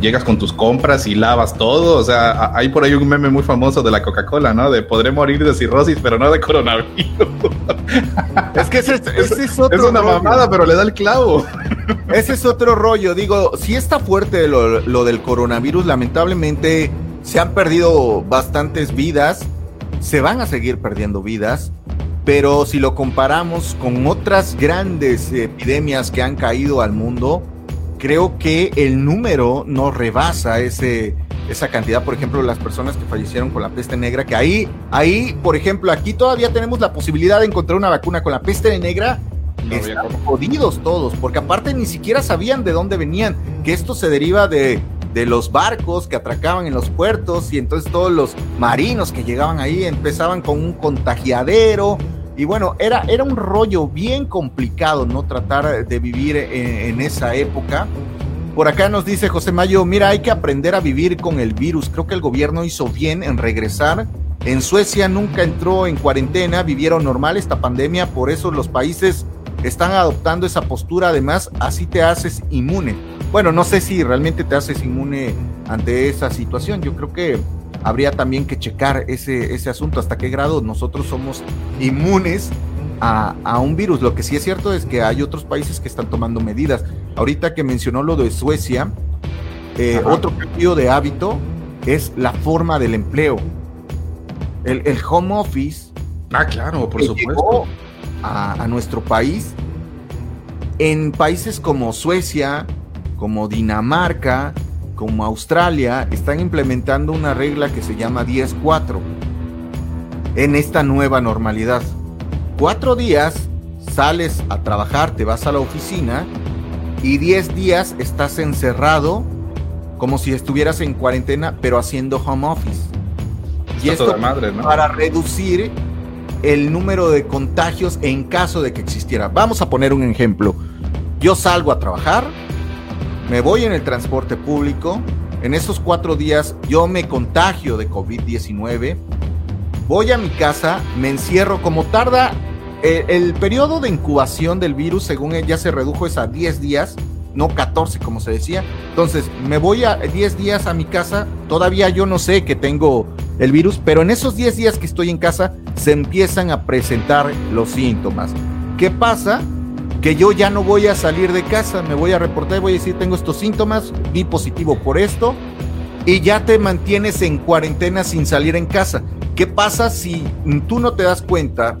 [SPEAKER 3] llegas con tus compras y lavas todo. O sea, hay por ahí un meme muy famoso de la Coca-Cola, ¿no? De podré morir de cirrosis, pero no de coronavirus. *laughs*
[SPEAKER 2] Es que ese, es otro.
[SPEAKER 3] Es una mamada, pero le da el clavo. *laughs*
[SPEAKER 2] Ese es otro rollo. Digo, si está fuerte lo, lo del coronavirus, lamentablemente se han perdido bastantes vidas, se van a seguir perdiendo vidas pero si lo comparamos con otras grandes epidemias que han caído al mundo, creo que el número no rebasa ese, esa cantidad, por ejemplo, las personas que fallecieron con la peste negra, que ahí, ahí, por ejemplo, aquí todavía tenemos la posibilidad de encontrar una vacuna con la peste negra. están jodidos todos, porque aparte ni siquiera sabían de dónde venían, que esto se deriva de, de los barcos que atracaban en los puertos y entonces todos los marinos que llegaban ahí empezaban con un contagiadero y bueno, era, era un rollo bien complicado, ¿no? Tratar de vivir en, esa época. Por acá nos dice José Mayo, mira, hay que aprender a vivir con el virus. Creo que el gobierno hizo bien en regresar. En Suecia nunca entró en cuarentena, vivieron normal esta pandemia, por eso los países están adoptando esa postura. Además, así te haces inmune. Bueno, no sé si realmente te haces inmune ante esa situación. Yo creo que habría también que checar ese, ese asunto, hasta qué grado nosotros somos inmunes a, un virus. Lo que sí es cierto es que hay otros países que están tomando medidas. Ahorita que mencionó lo de Suecia, eh, otro cambio de hábito es la forma del empleo. El, home office.
[SPEAKER 3] Ah, claro, por supuesto.
[SPEAKER 2] A, a nuestro país. En países como Suecia, como Dinamarca, como Australia, están implementando una regla que se llama 10-4. en esta nueva normalidad. Cuatro días sales a trabajar, te vas a la oficina y diez días estás encerrado como si estuvieras en cuarentena, pero haciendo home office. y esto madre, para reducir el número de contagios en caso de que existiera. Vamos a poner un ejemplo. Yo salgo a trabajar, me voy en el transporte público, en esos cuatro días yo me contagio de COVID-19, voy a mi casa, me encierro, como tarda eh, el, periodo de incubación del virus, según ella se redujo es a 10 días, no 14 como se decía. Entonces, me voy a 10 días a mi casa, todavía yo no sé que tengo el virus, pero en esos 10 días que estoy en casa se empiezan a presentar los síntomas. ¿Qué pasa? Que yo ya no voy a salir de casa, me voy a reportar, voy a decir, tengo estos síntomas, vi positivo por esto, y ya te mantienes en cuarentena sin salir en casa. ¿Qué pasa si tú no te das cuenta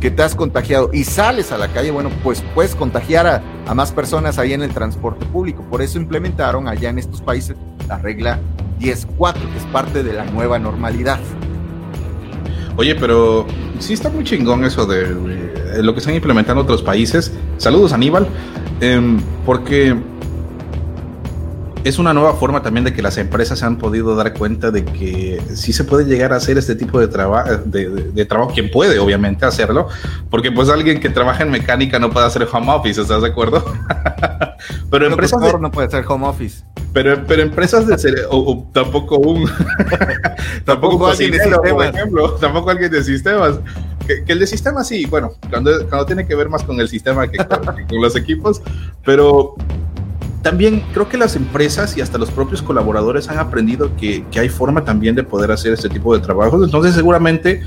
[SPEAKER 2] que te has contagiado y sales a la calle? Bueno, pues puedes contagiar a, a más personas ahí en el transporte público. Por eso implementaron allá en estos países la regla 10.4, que es parte de la nueva normalidad.
[SPEAKER 3] Oye, pero sí está muy chingón eso de, lo que están implementando otros países. Saludos, Aníbal, em, porque es una nueva forma también de que las empresas se han podido dar cuenta de que sí se puede llegar a hacer este tipo de, trabajo de, trabajo, quien puede obviamente hacerlo, porque pues alguien que trabaja en mecánica no puede hacer home office, ¿estás de acuerdo? *laughs*
[SPEAKER 2] pero empresas... no puede hacer home office.
[SPEAKER 3] Pero, pero empresas de o, tampoco un *laughs* *laughs* tampoco, alguien de sistemas. por ejemplo, tampoco alguien de sistemas. Que, el de sistemas sí, bueno, cuando, cuando tiene que ver más con el sistema que con, los equipos, pero también creo que las empresas y hasta los propios colaboradores han aprendido que, que, hay forma también de poder hacer este tipo de trabajos. Entonces, seguramente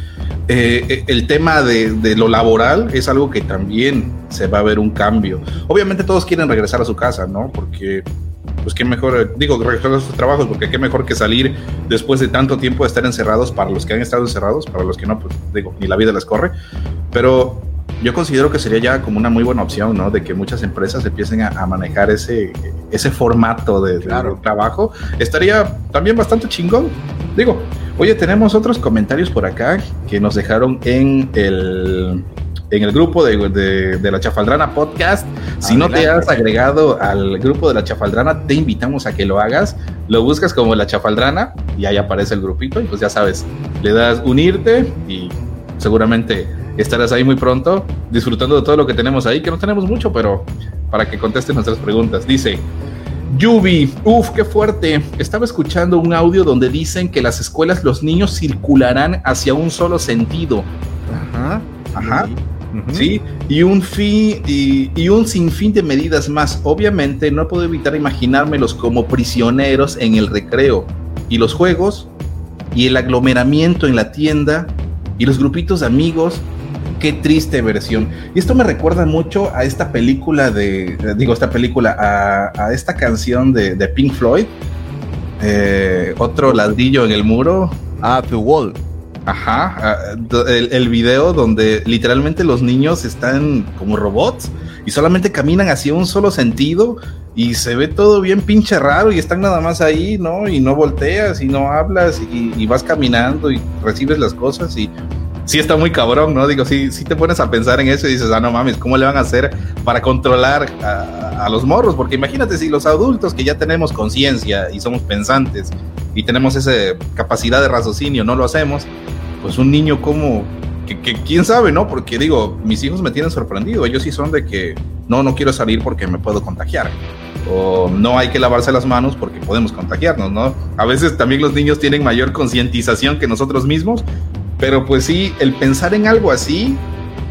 [SPEAKER 3] eh, el tema de, de, lo laboral es algo que también se va a ver un cambio. Obviamente todos quieren regresar a su casa, ¿no? Porque pues qué mejor, digo, regresar a sus trabajos, porque qué mejor que salir después de tanto tiempo de estar encerrados para los que han estado encerrados, para los que no, pues digo, ni la vida les corre. Pero yo considero que sería ya como una muy buena opción, ¿no? De que muchas empresas empiecen a, manejar ese, ese formato de, trabajo. Estaría también bastante chingón. Digo, oye, tenemos otros comentarios por acá que nos dejaron en el en el grupo de, de, la Chafaldrana Podcast. Si no te has agregado al grupo de la Chafaldrana, te invitamos a que lo hagas. Lo buscas como la Chafaldrana y ahí aparece el grupito y pues ya sabes, le das unirte y seguramente estarás ahí muy pronto disfrutando de todo lo que tenemos ahí, que no tenemos mucho, pero para que contestes nuestras preguntas. Dice, Yubi, uff, qué fuerte. Estaba escuchando un audio donde dicen que las escuelas los niños circularán hacia un solo sentido. Ajá. Ajá. ¿sí? Y un fin y, un sinfín de medidas más. Obviamente no puedo evitar imaginármelos como prisioneros en el recreo y los juegos y el aglomeramiento en la tienda y los grupitos de amigos. Qué triste versión. Y esto me recuerda mucho a esta película de, digo, esta película, a, esta canción de, Pink Floyd. Eh, otro ladrillo en el muro.
[SPEAKER 2] Ah, The Wall.
[SPEAKER 3] Ajá, ah, el, el, video donde literalmente los niños están como robots y solamente caminan hacia un solo sentido y se ve todo bien pinche raro y están nada más ahí, ¿no? Y no volteas y no hablas y, vas caminando y recibes las cosas y sí está muy cabrón, ¿no? Digo, sí, sí te pones a pensar en eso y dices, ah, no mames, ¿cómo le van a hacer para controlar a, los morros? Porque imagínate si los adultos que ya tenemos conciencia y somos pensantes y tenemos esa capacidad de raciocinio, no lo hacemos, pues un niño como, que, quién sabe, ¿no? Porque digo, mis hijos me tienen sorprendido, ellos sí son de que no, no quiero salir porque me puedo contagiar. O no hay que lavarse las manos porque podemos contagiarnos, ¿no? A veces también los niños tienen mayor concientización que nosotros mismos, pero pues sí, el pensar en algo así,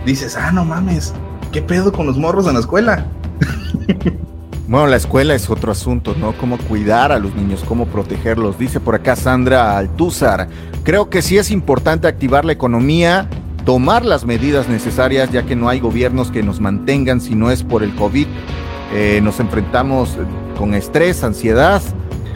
[SPEAKER 3] dices, ah, no mames, ¿qué pedo con los morros en la escuela? *laughs*
[SPEAKER 2] Bueno, la escuela es otro asunto, ¿no? Cómo cuidar a los niños, cómo protegerlos. Dice por acá Sandra Altúzar. Creo que sí es importante activar la economía, tomar las medidas necesarias, ya que no hay gobiernos que nos mantengan si no es por el COVID. Eh, nos enfrentamos con estrés, ansiedad,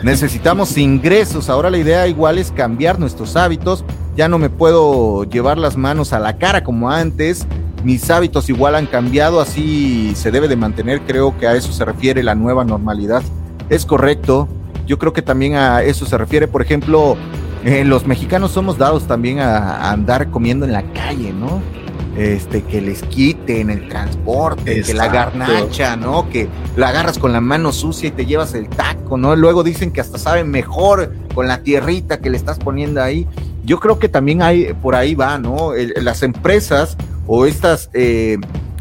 [SPEAKER 2] necesitamos ingresos. Ahora la idea igual es cambiar nuestros hábitos. Ya no me puedo llevar las manos a la cara como antes mis hábitos igual han cambiado, así se debe de mantener, creo que a eso se refiere la nueva normalidad. Es correcto, yo creo que también a eso se refiere, por ejemplo, eh, los mexicanos somos dados también a, andar comiendo en la calle, ¿no? Este, que les quiten el transporte, que la garnacha, ¿no? Que la agarras con la mano sucia y te llevas el taco, ¿no? Luego dicen que hasta saben mejor con la tierrita que le estás poniendo ahí. Yo creo que también hay, por ahí va, ¿no? las empresas o estas eh,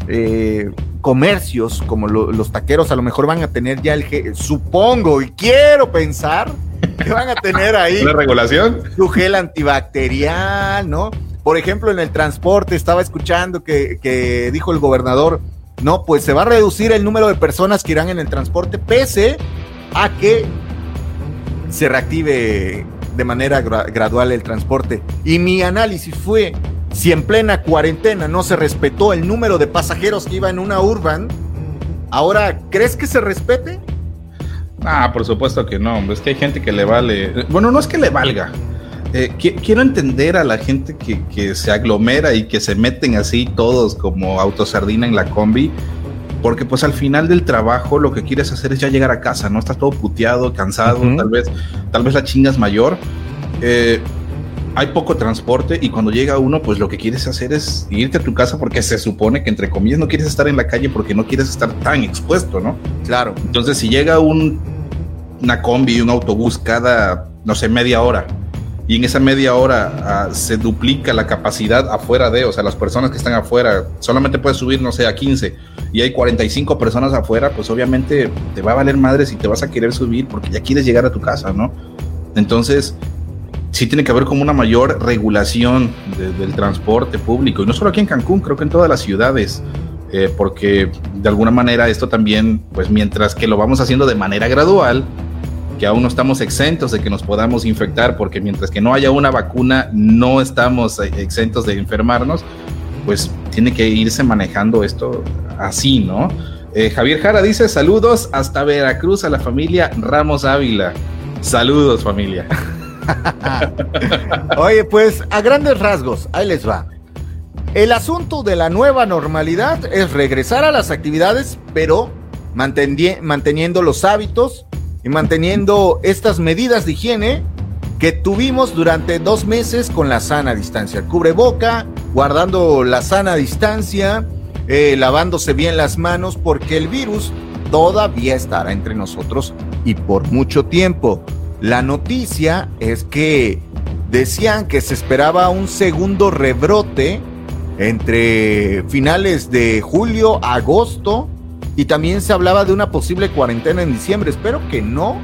[SPEAKER 2] eh, comercios como los taqueros a lo mejor van a tener ya el, supongo y quiero pensar, que van a tener ahí.
[SPEAKER 3] ¿La regulación?
[SPEAKER 2] Su gel antibacterial, ¿no? Por ejemplo, en el transporte estaba escuchando que, dijo el gobernador, no, pues se va a reducir el número de personas que irán en el transporte, pese a que se reactive de manera gradual el transporte. Y mi análisis fue, si en plena cuarentena no se respetó el número de pasajeros que iba en una urban, ahora, ¿crees que se respete?
[SPEAKER 3] Ah, por supuesto que no. Es que hay gente que le vale. Bueno, no es que le valga. Eh, quiero entender a la gente que, se aglomera y que se meten así todos como autosardina en la combi, porque pues al final del trabajo lo que quieres hacer es ya llegar a casa, ¿no? Estás todo puteado, cansado, tal vez, tal vez la chingas mayor. Eh, hay poco transporte y cuando llega uno, pues lo que quieres hacer es irte a tu casa porque se supone que entre comillas no quieres estar en la calle porque no quieres estar tan expuesto, ¿no?
[SPEAKER 2] Claro.
[SPEAKER 3] Entonces, si llega un, una combi, un autobús cada, no sé, media hora y en esa media hora ah, se duplica la capacidad afuera de, o sea, las personas que están afuera, solamente puedes subir, no sé, a 15 y hay 45 personas afuera, pues obviamente te va a valer madre si te vas a querer subir porque ya quieres llegar a tu casa, ¿no? Entonces, sí tiene que haber como una mayor regulación del transporte público, y no solo aquí en Cancún, creo que en todas las ciudades, eh, porque de alguna manera esto también, pues mientras que lo vamos haciendo de manera gradual, que aún no estamos exentos de que nos podamos infectar, porque mientras que no haya una vacuna, no estamos exentos de enfermarnos, pues tiene que irse manejando esto así, ¿no? Eh, Javier Jara dice saludos hasta Veracruz a la familia Ramos Ávila. Saludos familia. *laughs*
[SPEAKER 2] Oye, pues a grandes rasgos, ahí les va. El asunto de la nueva normalidad es regresar a las actividades, pero manteniendo los hábitos y manteniendo estas medidas de higiene que tuvimos durante dos meses con la sana distancia. Cubreboca, guardando la sana distancia, eh, lavándose bien las manos, porque el virus todavía estará entre nosotros y por mucho tiempo. La noticia es que decían que se esperaba un segundo rebrote entre finales de julio, agosto, y también se hablaba de una posible cuarentena en diciembre. Espero que no.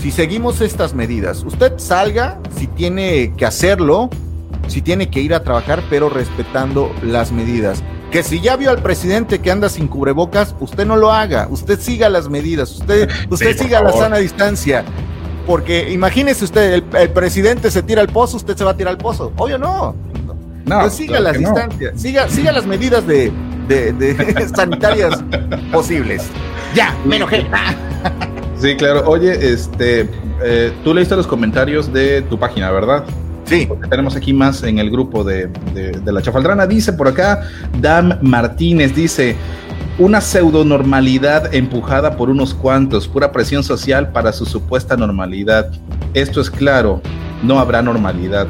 [SPEAKER 2] Si seguimos estas medidas, usted salga si tiene que hacerlo, si tiene que ir a trabajar, pero respetando las medidas. Que si ya vio al presidente que anda sin cubrebocas, usted no lo haga, usted siga las medidas, usted, *laughs* usted siga la sana distancia. Porque imagínese usted, el, presidente se tira al pozo, usted se va a tirar al pozo. Obvio no. No, pues siga las distancias, siga, siga las medidas de, *laughs* sanitarias posibles. Ya, me enojé.
[SPEAKER 3] sí, claro. Oye, este, eh, tú leíste los comentarios de tu página, ¿verdad?
[SPEAKER 2] Sí.
[SPEAKER 3] Porque tenemos aquí más en el grupo de, de la Chafaldrana. Dice por acá, Dam Martínez dice, una pseudonormalidad empujada por unos cuantos, pura presión social para su supuesta normalidad. Esto es claro, no habrá normalidad.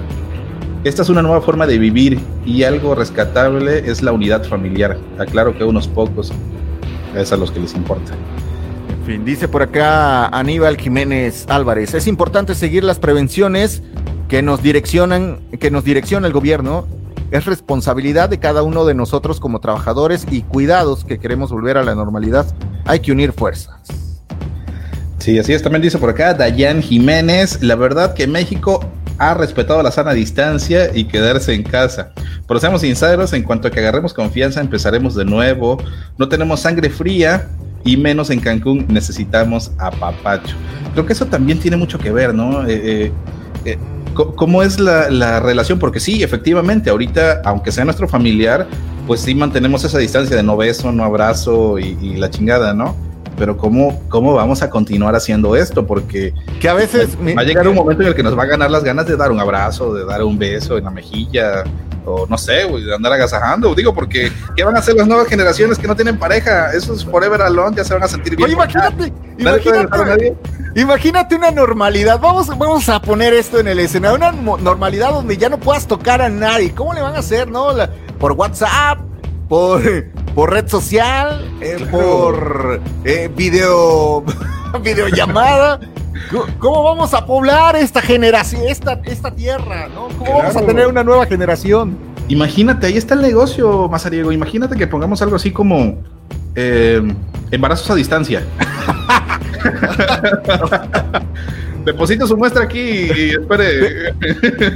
[SPEAKER 3] Esta es una nueva forma de vivir y algo rescatable es la unidad familiar. Aclaro que a unos pocos es a los que les importa.
[SPEAKER 2] En fin, dice por acá Aníbal Jiménez Álvarez, es importante seguir las prevenciones que nos direccionan, que nos direcciona el gobierno es responsabilidad de cada uno de nosotros como trabajadores y cuidados que queremos volver a la normalidad. Hay que unir fuerzas.
[SPEAKER 3] Sí, así es. También dice por acá Dayan Jiménez. La verdad que México ha respetado la sana distancia y quedarse en casa. Pero seamos sinceros, en cuanto a que agarremos confianza, empezaremos de nuevo. No tenemos sangre fría y menos en Cancún necesitamos a Papacho. Creo que eso también tiene mucho que ver, ¿no? Eh, eh, eh ¿Cómo es la, relación? Porque sí, efectivamente, ahorita, aunque sea nuestro familiar, pues sí mantenemos esa distancia de no beso, no abrazo y, la chingada, ¿no? Pero ¿cómo, ¿cómo vamos a continuar haciendo esto? Porque
[SPEAKER 2] que a veces
[SPEAKER 3] va, a llegar un momento en el que nos va a ganar las ganas de dar un abrazo, de dar un beso en la mejilla, o no sé, de andar agasajando. Digo, porque ¿qué van a hacer las nuevas generaciones que no tienen pareja? Esos forever alone ya se van a sentir bien.
[SPEAKER 2] Oye, imagínate, imagínate, Imagínate una normalidad. Vamos, vamos a poner esto en el escenario. Una normalidad donde ya no puedas tocar a nadie. ¿Cómo le van a hacer, no? por WhatsApp, por, por red social, eh, por eh, video, *laughs* videollamada. ¿Cómo vamos a poblar esta generación, esta, esta tierra? ¿no? ¿Cómo vamos a tener una nueva generación?
[SPEAKER 3] Imagínate, ahí está el negocio, Mazariego. Imagínate que pongamos algo así como eh, embarazos a distancia. *laughs* *laughs* Deposita su muestra aquí y espere.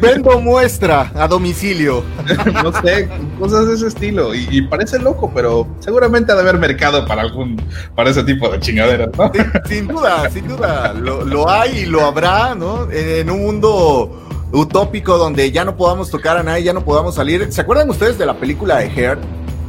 [SPEAKER 2] Vendo muestra a domicilio. *laughs*
[SPEAKER 3] no sé, cosas de ese estilo. Y, parece loco, pero seguramente ha de haber mercado para algún, para ese tipo de chingaderas, ¿no?
[SPEAKER 2] Sin, duda, sin duda. Lo, hay y lo habrá, ¿no? En, un mundo utópico donde ya no podamos tocar a nadie, ya no podamos salir. ¿Se acuerdan ustedes de la película de Heart?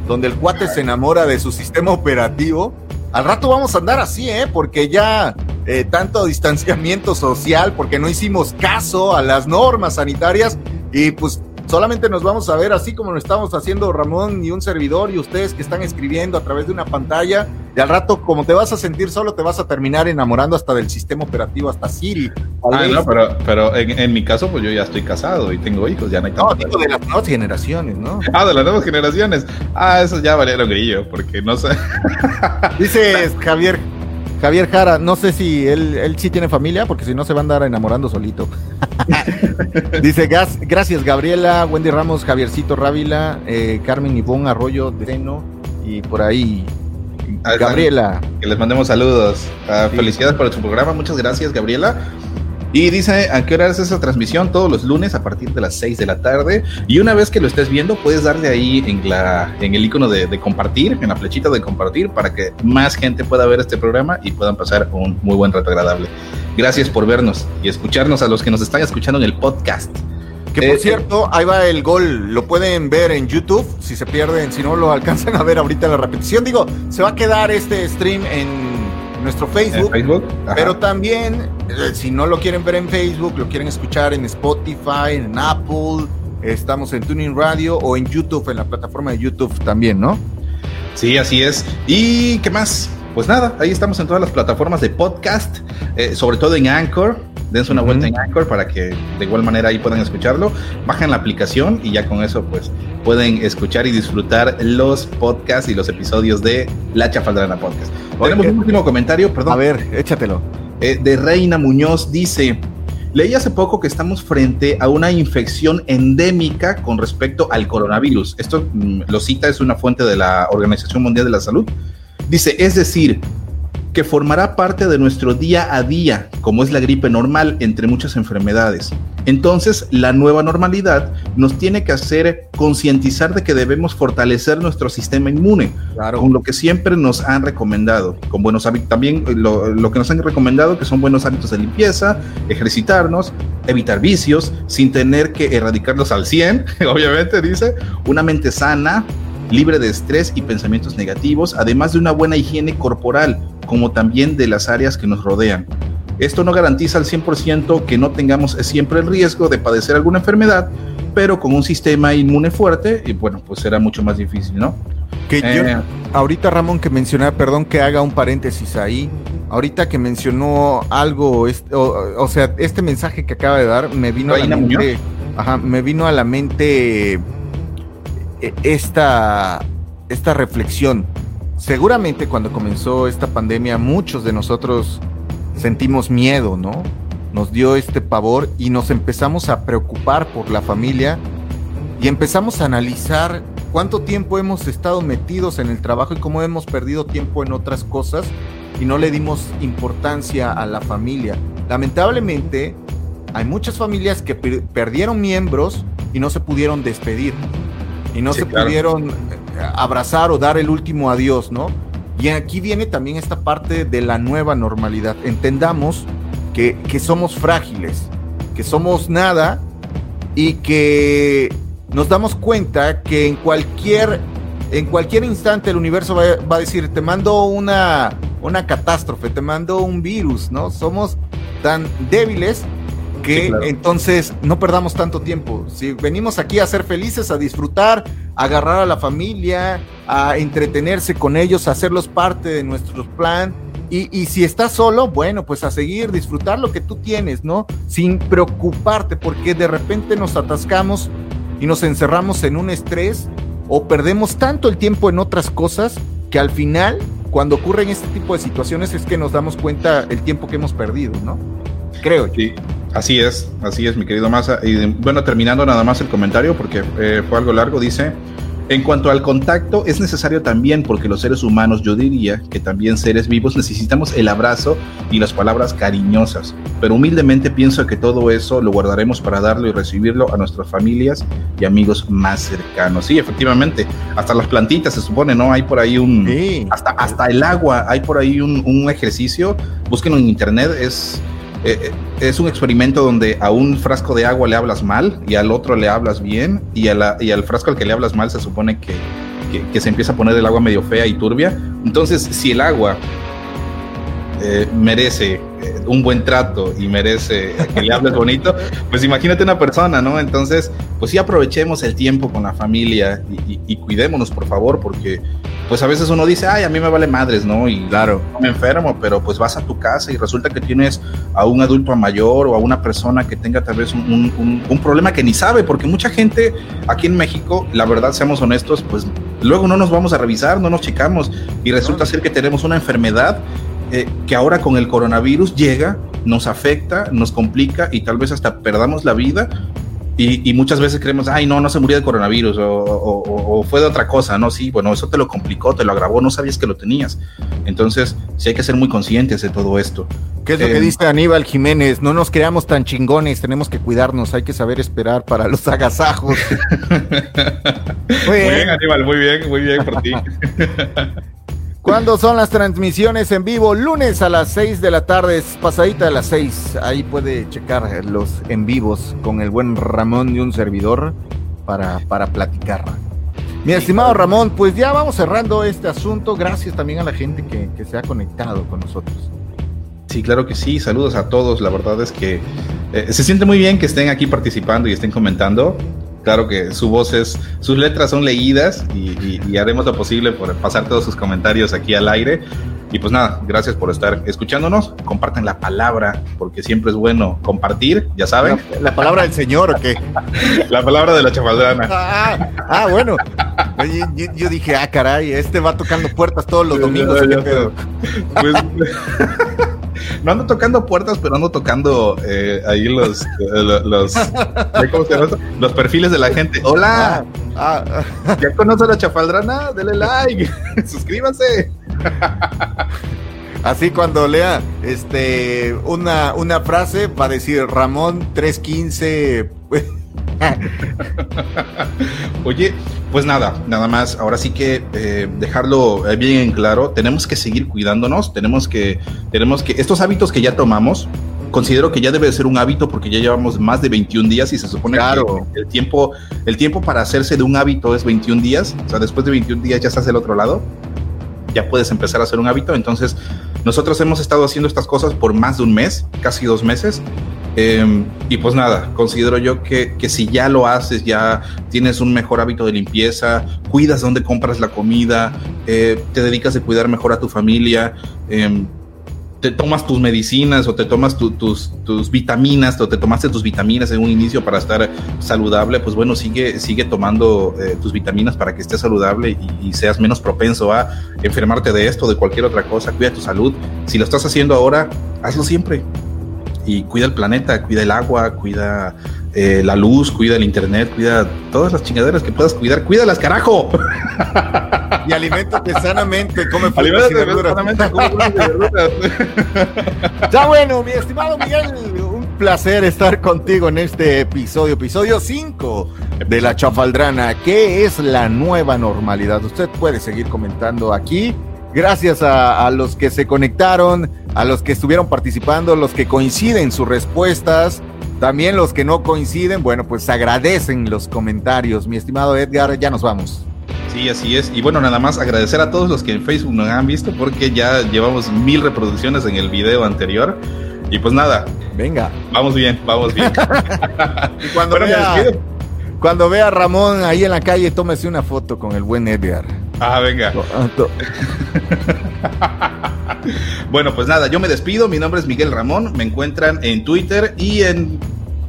[SPEAKER 2] Donde el cuate se enamora de su sistema operativo. Al rato vamos a andar así, ¿eh? Porque ya eh, tanto distanciamiento social porque no hicimos caso a las normas sanitarias y pues solamente nos vamos a ver así como lo estamos haciendo Ramón y un servidor y ustedes que están escribiendo a través de una pantalla y al rato como te vas a sentir solo te vas a terminar enamorando hasta del sistema operativo, hasta Siri.
[SPEAKER 3] Ah, no, pero, pero en, mi caso pues yo ya estoy casado y tengo hijos, ya no hay
[SPEAKER 2] No, digo de las nuevas generaciones, ¿no? *laughs*
[SPEAKER 3] Ah, de las nuevas generaciones. Ah, eso ya valieron grillo porque no sé.
[SPEAKER 2] Dices *laughs* Javier Javier Jara, no sé si él, él sí tiene familia, porque si no se va a andar enamorando solito. *laughs* Dice, gracias Gabriela, Wendy Ramos, Javiercito Rávila, eh, Carmen Ivón Arroyo de Seno y por ahí Gabriela.
[SPEAKER 3] Que les mandemos saludos. Ah, felicidades por su programa, muchas gracias Gabriela. Y dice a qué hora es esa transmisión, todos los lunes a partir de las 6 de la tarde. Y una vez que lo estés viendo, puedes darle ahí en, la, en el icono de, compartir, en la flechita de compartir, para que más gente pueda ver este programa y puedan pasar un muy buen rato agradable. Gracias por vernos y escucharnos a los que nos están escuchando en el podcast.
[SPEAKER 2] Que por eh, cierto, ahí va el gol, lo pueden ver en YouTube, si se pierden, si no lo alcanzan a ver ahorita en la repetición. Digo, se va a quedar este stream en nuestro Facebook. Pero también, eh, si no lo quieren ver en Facebook, lo quieren escuchar en Spotify, en Apple, estamos en Tuning Radio o en YouTube, en la plataforma de YouTube también, ¿no?
[SPEAKER 3] Sí, así es. ¿Y qué más? Pues nada, ahí estamos en todas las plataformas de podcast, eh, sobre todo en Anchor. Dense una vuelta en Anchor para que de igual manera ahí puedan escucharlo. Bajan la aplicación y ya con eso pues pueden escuchar y disfrutar los podcasts y los episodios de La Chafaldrana Podcast. Tenemos un último comentario, perdón.
[SPEAKER 2] A ver, échatelo.
[SPEAKER 3] Eh, de Reina Muñoz dice, leí hace poco que estamos frente a una infección endémica con respecto al coronavirus. Esto mm, lo cita, es una fuente de la Organización Mundial de la Salud. Dice, es decir, que formará parte de nuestro día a día, como es la gripe normal, entre muchas enfermedades. Entonces, la nueva normalidad nos tiene que hacer concientizar de que debemos fortalecer nuestro sistema inmune, con lo que siempre nos han recomendado, con buenos hábitos, también lo, lo, que nos han recomendado, que son buenos hábitos de limpieza, ejercitarnos, evitar vicios, sin tener que erradicarlos al 100, *laughs* obviamente dice, una mente sana, libre de estrés y pensamientos negativos, además de una buena higiene corporal, como también de las áreas que nos rodean. Esto no garantiza al 100% que no tengamos siempre el riesgo de padecer alguna enfermedad, pero con un sistema inmune fuerte, y bueno, pues será mucho más difícil, ¿no?
[SPEAKER 2] Que yo, eh, ahorita Ramón que mencionaba, perdón que haga un paréntesis ahí, ahorita que mencionó algo, o, sea, este mensaje que acaba de dar me vino a la mente, ajá, me vino a la mente esta, esta reflexión. Seguramente cuando comenzó esta pandemia muchos de nosotros sentimos miedo, ¿no? Nos dio este pavor y nos empezamos a preocupar por la familia y empezamos a analizar cuánto tiempo hemos estado metidos en el trabajo y cómo hemos perdido tiempo en otras cosas y no le dimos importancia a la familia. Lamentablemente, hay muchas familias que perdieron miembros y no se pudieron despedir y no se pudieron eh, abrazar o dar el último adiós, ¿no? Y aquí viene también esta parte de la nueva normalidad. Entendamos que, somos frágiles, que somos nada y que nos damos cuenta que en cualquier, en cualquier instante el universo va, va, a decir, te mando una, una catástrofe, te mando un virus, ¿no? Somos tan débiles que entonces no perdamos tanto tiempo. Si venimos aquí a ser felices, a disfrutar, a agarrar a la familia, a entretenerse con ellos, a hacerlos parte de nuestro plan, Y, si estás solo, bueno, pues a seguir, disfrutar lo que tú tienes, ¿no? Sin preocuparte, porque de repente nos atascamos y nos encerramos en un estrés o perdemos tanto el tiempo en otras cosas que al final, cuando ocurren este tipo de situaciones, es que nos damos cuenta el tiempo que hemos perdido, ¿no? Creo.
[SPEAKER 3] Sí, así es, así es, mi querido Massa. Y bueno, terminando nada más el comentario, porque eh, fue algo largo, dice. En cuanto al contacto, es necesario también porque los seres humanos, yo diría que también seres vivos, necesitamos el abrazo y las palabras cariñosas. Pero humildemente pienso que todo eso lo guardaremos para darlo y recibirlo a nuestras familias y amigos más cercanos. Sí, efectivamente, hasta las plantitas se supone, ¿no? Hay por ahí un... Hasta, hasta el agua, hay por ahí un, un ejercicio, búsquenlo en internet, es eh, eh, es un experimento donde a un frasco de agua le hablas mal y al otro le hablas bien y, y al frasco al que le hablas mal se supone que, que, se empieza a poner el agua medio fea y turbia. Entonces, si el agua eh, merece un buen trato y merece que le hables bonito, pues imagínate una persona, ¿no? Entonces, pues sí aprovechemos el tiempo con la familia y, cuidémonos, por favor, porque pues a veces uno dice, ay, a mí me vale madres, ¿no? Y claro, me enfermo, pero pues vas a tu casa y resulta que tienes a un adulto mayor o a una persona que tenga tal vez un, un problema que ni sabe, porque mucha gente aquí en México, la verdad, seamos honestos, pues luego no nos vamos a revisar, no nos checamos y resulta ser que tenemos una enfermedad eh, que ahora con el coronavirus llega, nos afecta, nos complica y tal vez hasta perdamos la vida. Y, muchas veces creemos, ay, no, no se murió de coronavirus o, fue de otra cosa, ¿no? Sí, bueno, eso te lo complicó, te lo agravó, no sabías que lo tenías. Entonces, sí hay que ser muy conscientes de todo esto.
[SPEAKER 2] ¿Qué es lo que eh, dice Aníbal Jiménez? No nos creamos tan chingones, tenemos que cuidarnos, hay que saber esperar para los agasajos. *laughs*
[SPEAKER 3] muy bien, Aníbal, muy bien, muy bien por ti. *laughs*
[SPEAKER 2] ¿Cuándo son las transmisiones en vivo? Lunes a las 6 de la tarde, pasadita de las 6. Ahí puede checar los en vivos con el buen Ramón de un servidor para, para platicar. Mi estimado Ramón, pues ya vamos cerrando este asunto. Gracias también a la gente que, se ha conectado con nosotros.
[SPEAKER 3] Sí, claro que sí. Saludos a todos. La verdad es que eh, se siente muy bien que estén aquí participando y estén comentando claro que su voz es, sus letras son leídas y, haremos lo posible por pasar todos sus comentarios aquí al aire. Y pues nada, gracias por estar escuchándonos. Comparten la palabra, porque siempre es bueno compartir, ya saben.
[SPEAKER 2] ¿La, palabra del Señor o qué? *laughs*
[SPEAKER 3] la palabra de la chafaldrana.
[SPEAKER 2] Ah, ah bueno. Yo, dije, ah, caray, este va tocando puertas todos los domingos. pues, *laughs*
[SPEAKER 3] no ando tocando puertas, pero ando tocando eh, ahí los, eh, los, los perfiles de la gente. Hola, ah, ah. ¿ya conoce la chafaldrana? Dele like, *laughs* suscríbase.
[SPEAKER 2] Así cuando lea este una, una frase va a decir Ramón 315.
[SPEAKER 3] Oye, pues nada, nada más. Ahora sí que eh, dejarlo eh, bien en claro. Tenemos que seguir cuidándonos. Tenemos que, tenemos que, estos hábitos que ya tomamos, considero que ya debe ser un hábito porque ya llevamos más de 21 días y se supone que el tiempo, el tiempo para hacerse de un hábito es 21 días. O sea, después de 21 días ya estás del otro lado. Ya puedes empezar a hacer un hábito. Entonces, nosotros hemos estado haciendo estas cosas por más de un mes, casi dos meses. Em, y pues nada, considero yo que, que, si ya lo haces, ya tienes un mejor hábito de limpieza, cuidas dónde compras la comida, eh, te dedicas a cuidar mejor a tu familia, em, te tomas tus medicinas o te tomas tus, tus vitaminas o te tomaste tus vitaminas en un inicio para estar saludable, pues bueno, sigue, sigue tomando eh, tus vitaminas para que estés saludable y, y, seas menos propenso a enfermarte de esto, de cualquier otra cosa. Cuida tu salud. Si lo estás haciendo ahora, hazlo siempre y cuida el planeta, cuida el agua, cuida eh, la luz, cuida el internet, cuida todas las chingaderas que puedas cuidar, cuídalas, carajo. *laughs*
[SPEAKER 2] Y alimentate sanamente, come frutas y verduras. *laughs* ya bueno, mi estimado Miguel, un placer estar contigo en este episodio, episodio 5 de La Chafaldrana. ¿Qué es la nueva normalidad? Usted puede seguir comentando aquí Gracias a, los que se conectaron, a los que estuvieron participando, los que coinciden sus respuestas, también los que no coinciden, bueno, pues agradecen los comentarios. Mi estimado Edgar, ya nos vamos.
[SPEAKER 3] Sí, así es. Y bueno, nada más agradecer a todos los que en Facebook nos han visto porque ya llevamos mil reproducciones en el video anterior. Y pues nada.
[SPEAKER 2] Venga.
[SPEAKER 3] Vamos bien, vamos bien. *laughs*
[SPEAKER 2] cuando, vea, cuando vea a Ramón ahí en la calle, tómese una foto con el buen Edgar.
[SPEAKER 3] Ah, venga. *laughs* bueno, pues nada, yo me despido. Mi nombre es Miguel Ramón. Me encuentran en Twitter y en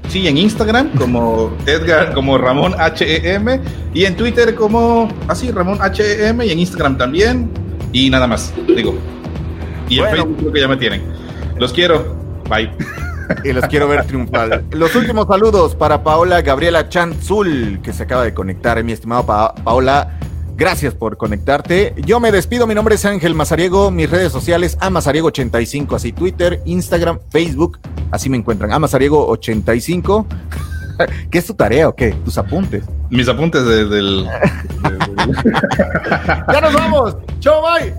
[SPEAKER 3] sí, en Instagram como Edgar, como Ramón HEM y en Twitter como así ah, Ramón HEM y en Instagram también y nada más, digo. Y en Facebook creo que ya me tienen. Los quiero. Bye. *laughs*
[SPEAKER 2] Y los quiero ver triunfar. Los últimos saludos para Paola Gabriela Chanzul, que se acaba de conectar, mi estimado Paola. Gracias por conectarte. Yo me despido. Mi nombre es Ángel Mazariego. Mis redes sociales, Amazariego85, así Twitter, Instagram, Facebook. Así me encuentran. Amazariego85. *laughs* ¿Qué es tu tarea o qué? Tus apuntes.
[SPEAKER 3] Mis apuntes del. *laughs*
[SPEAKER 2] ya nos vamos. Chau, bye.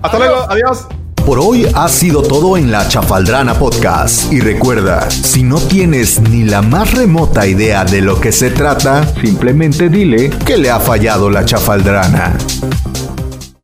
[SPEAKER 3] Hasta luego. Adiós.
[SPEAKER 1] Por hoy ha sido todo en la Chafaldrana Podcast. Y recuerda, si no tienes ni la más remota idea de lo que se trata, simplemente dile que le ha fallado la Chafaldrana.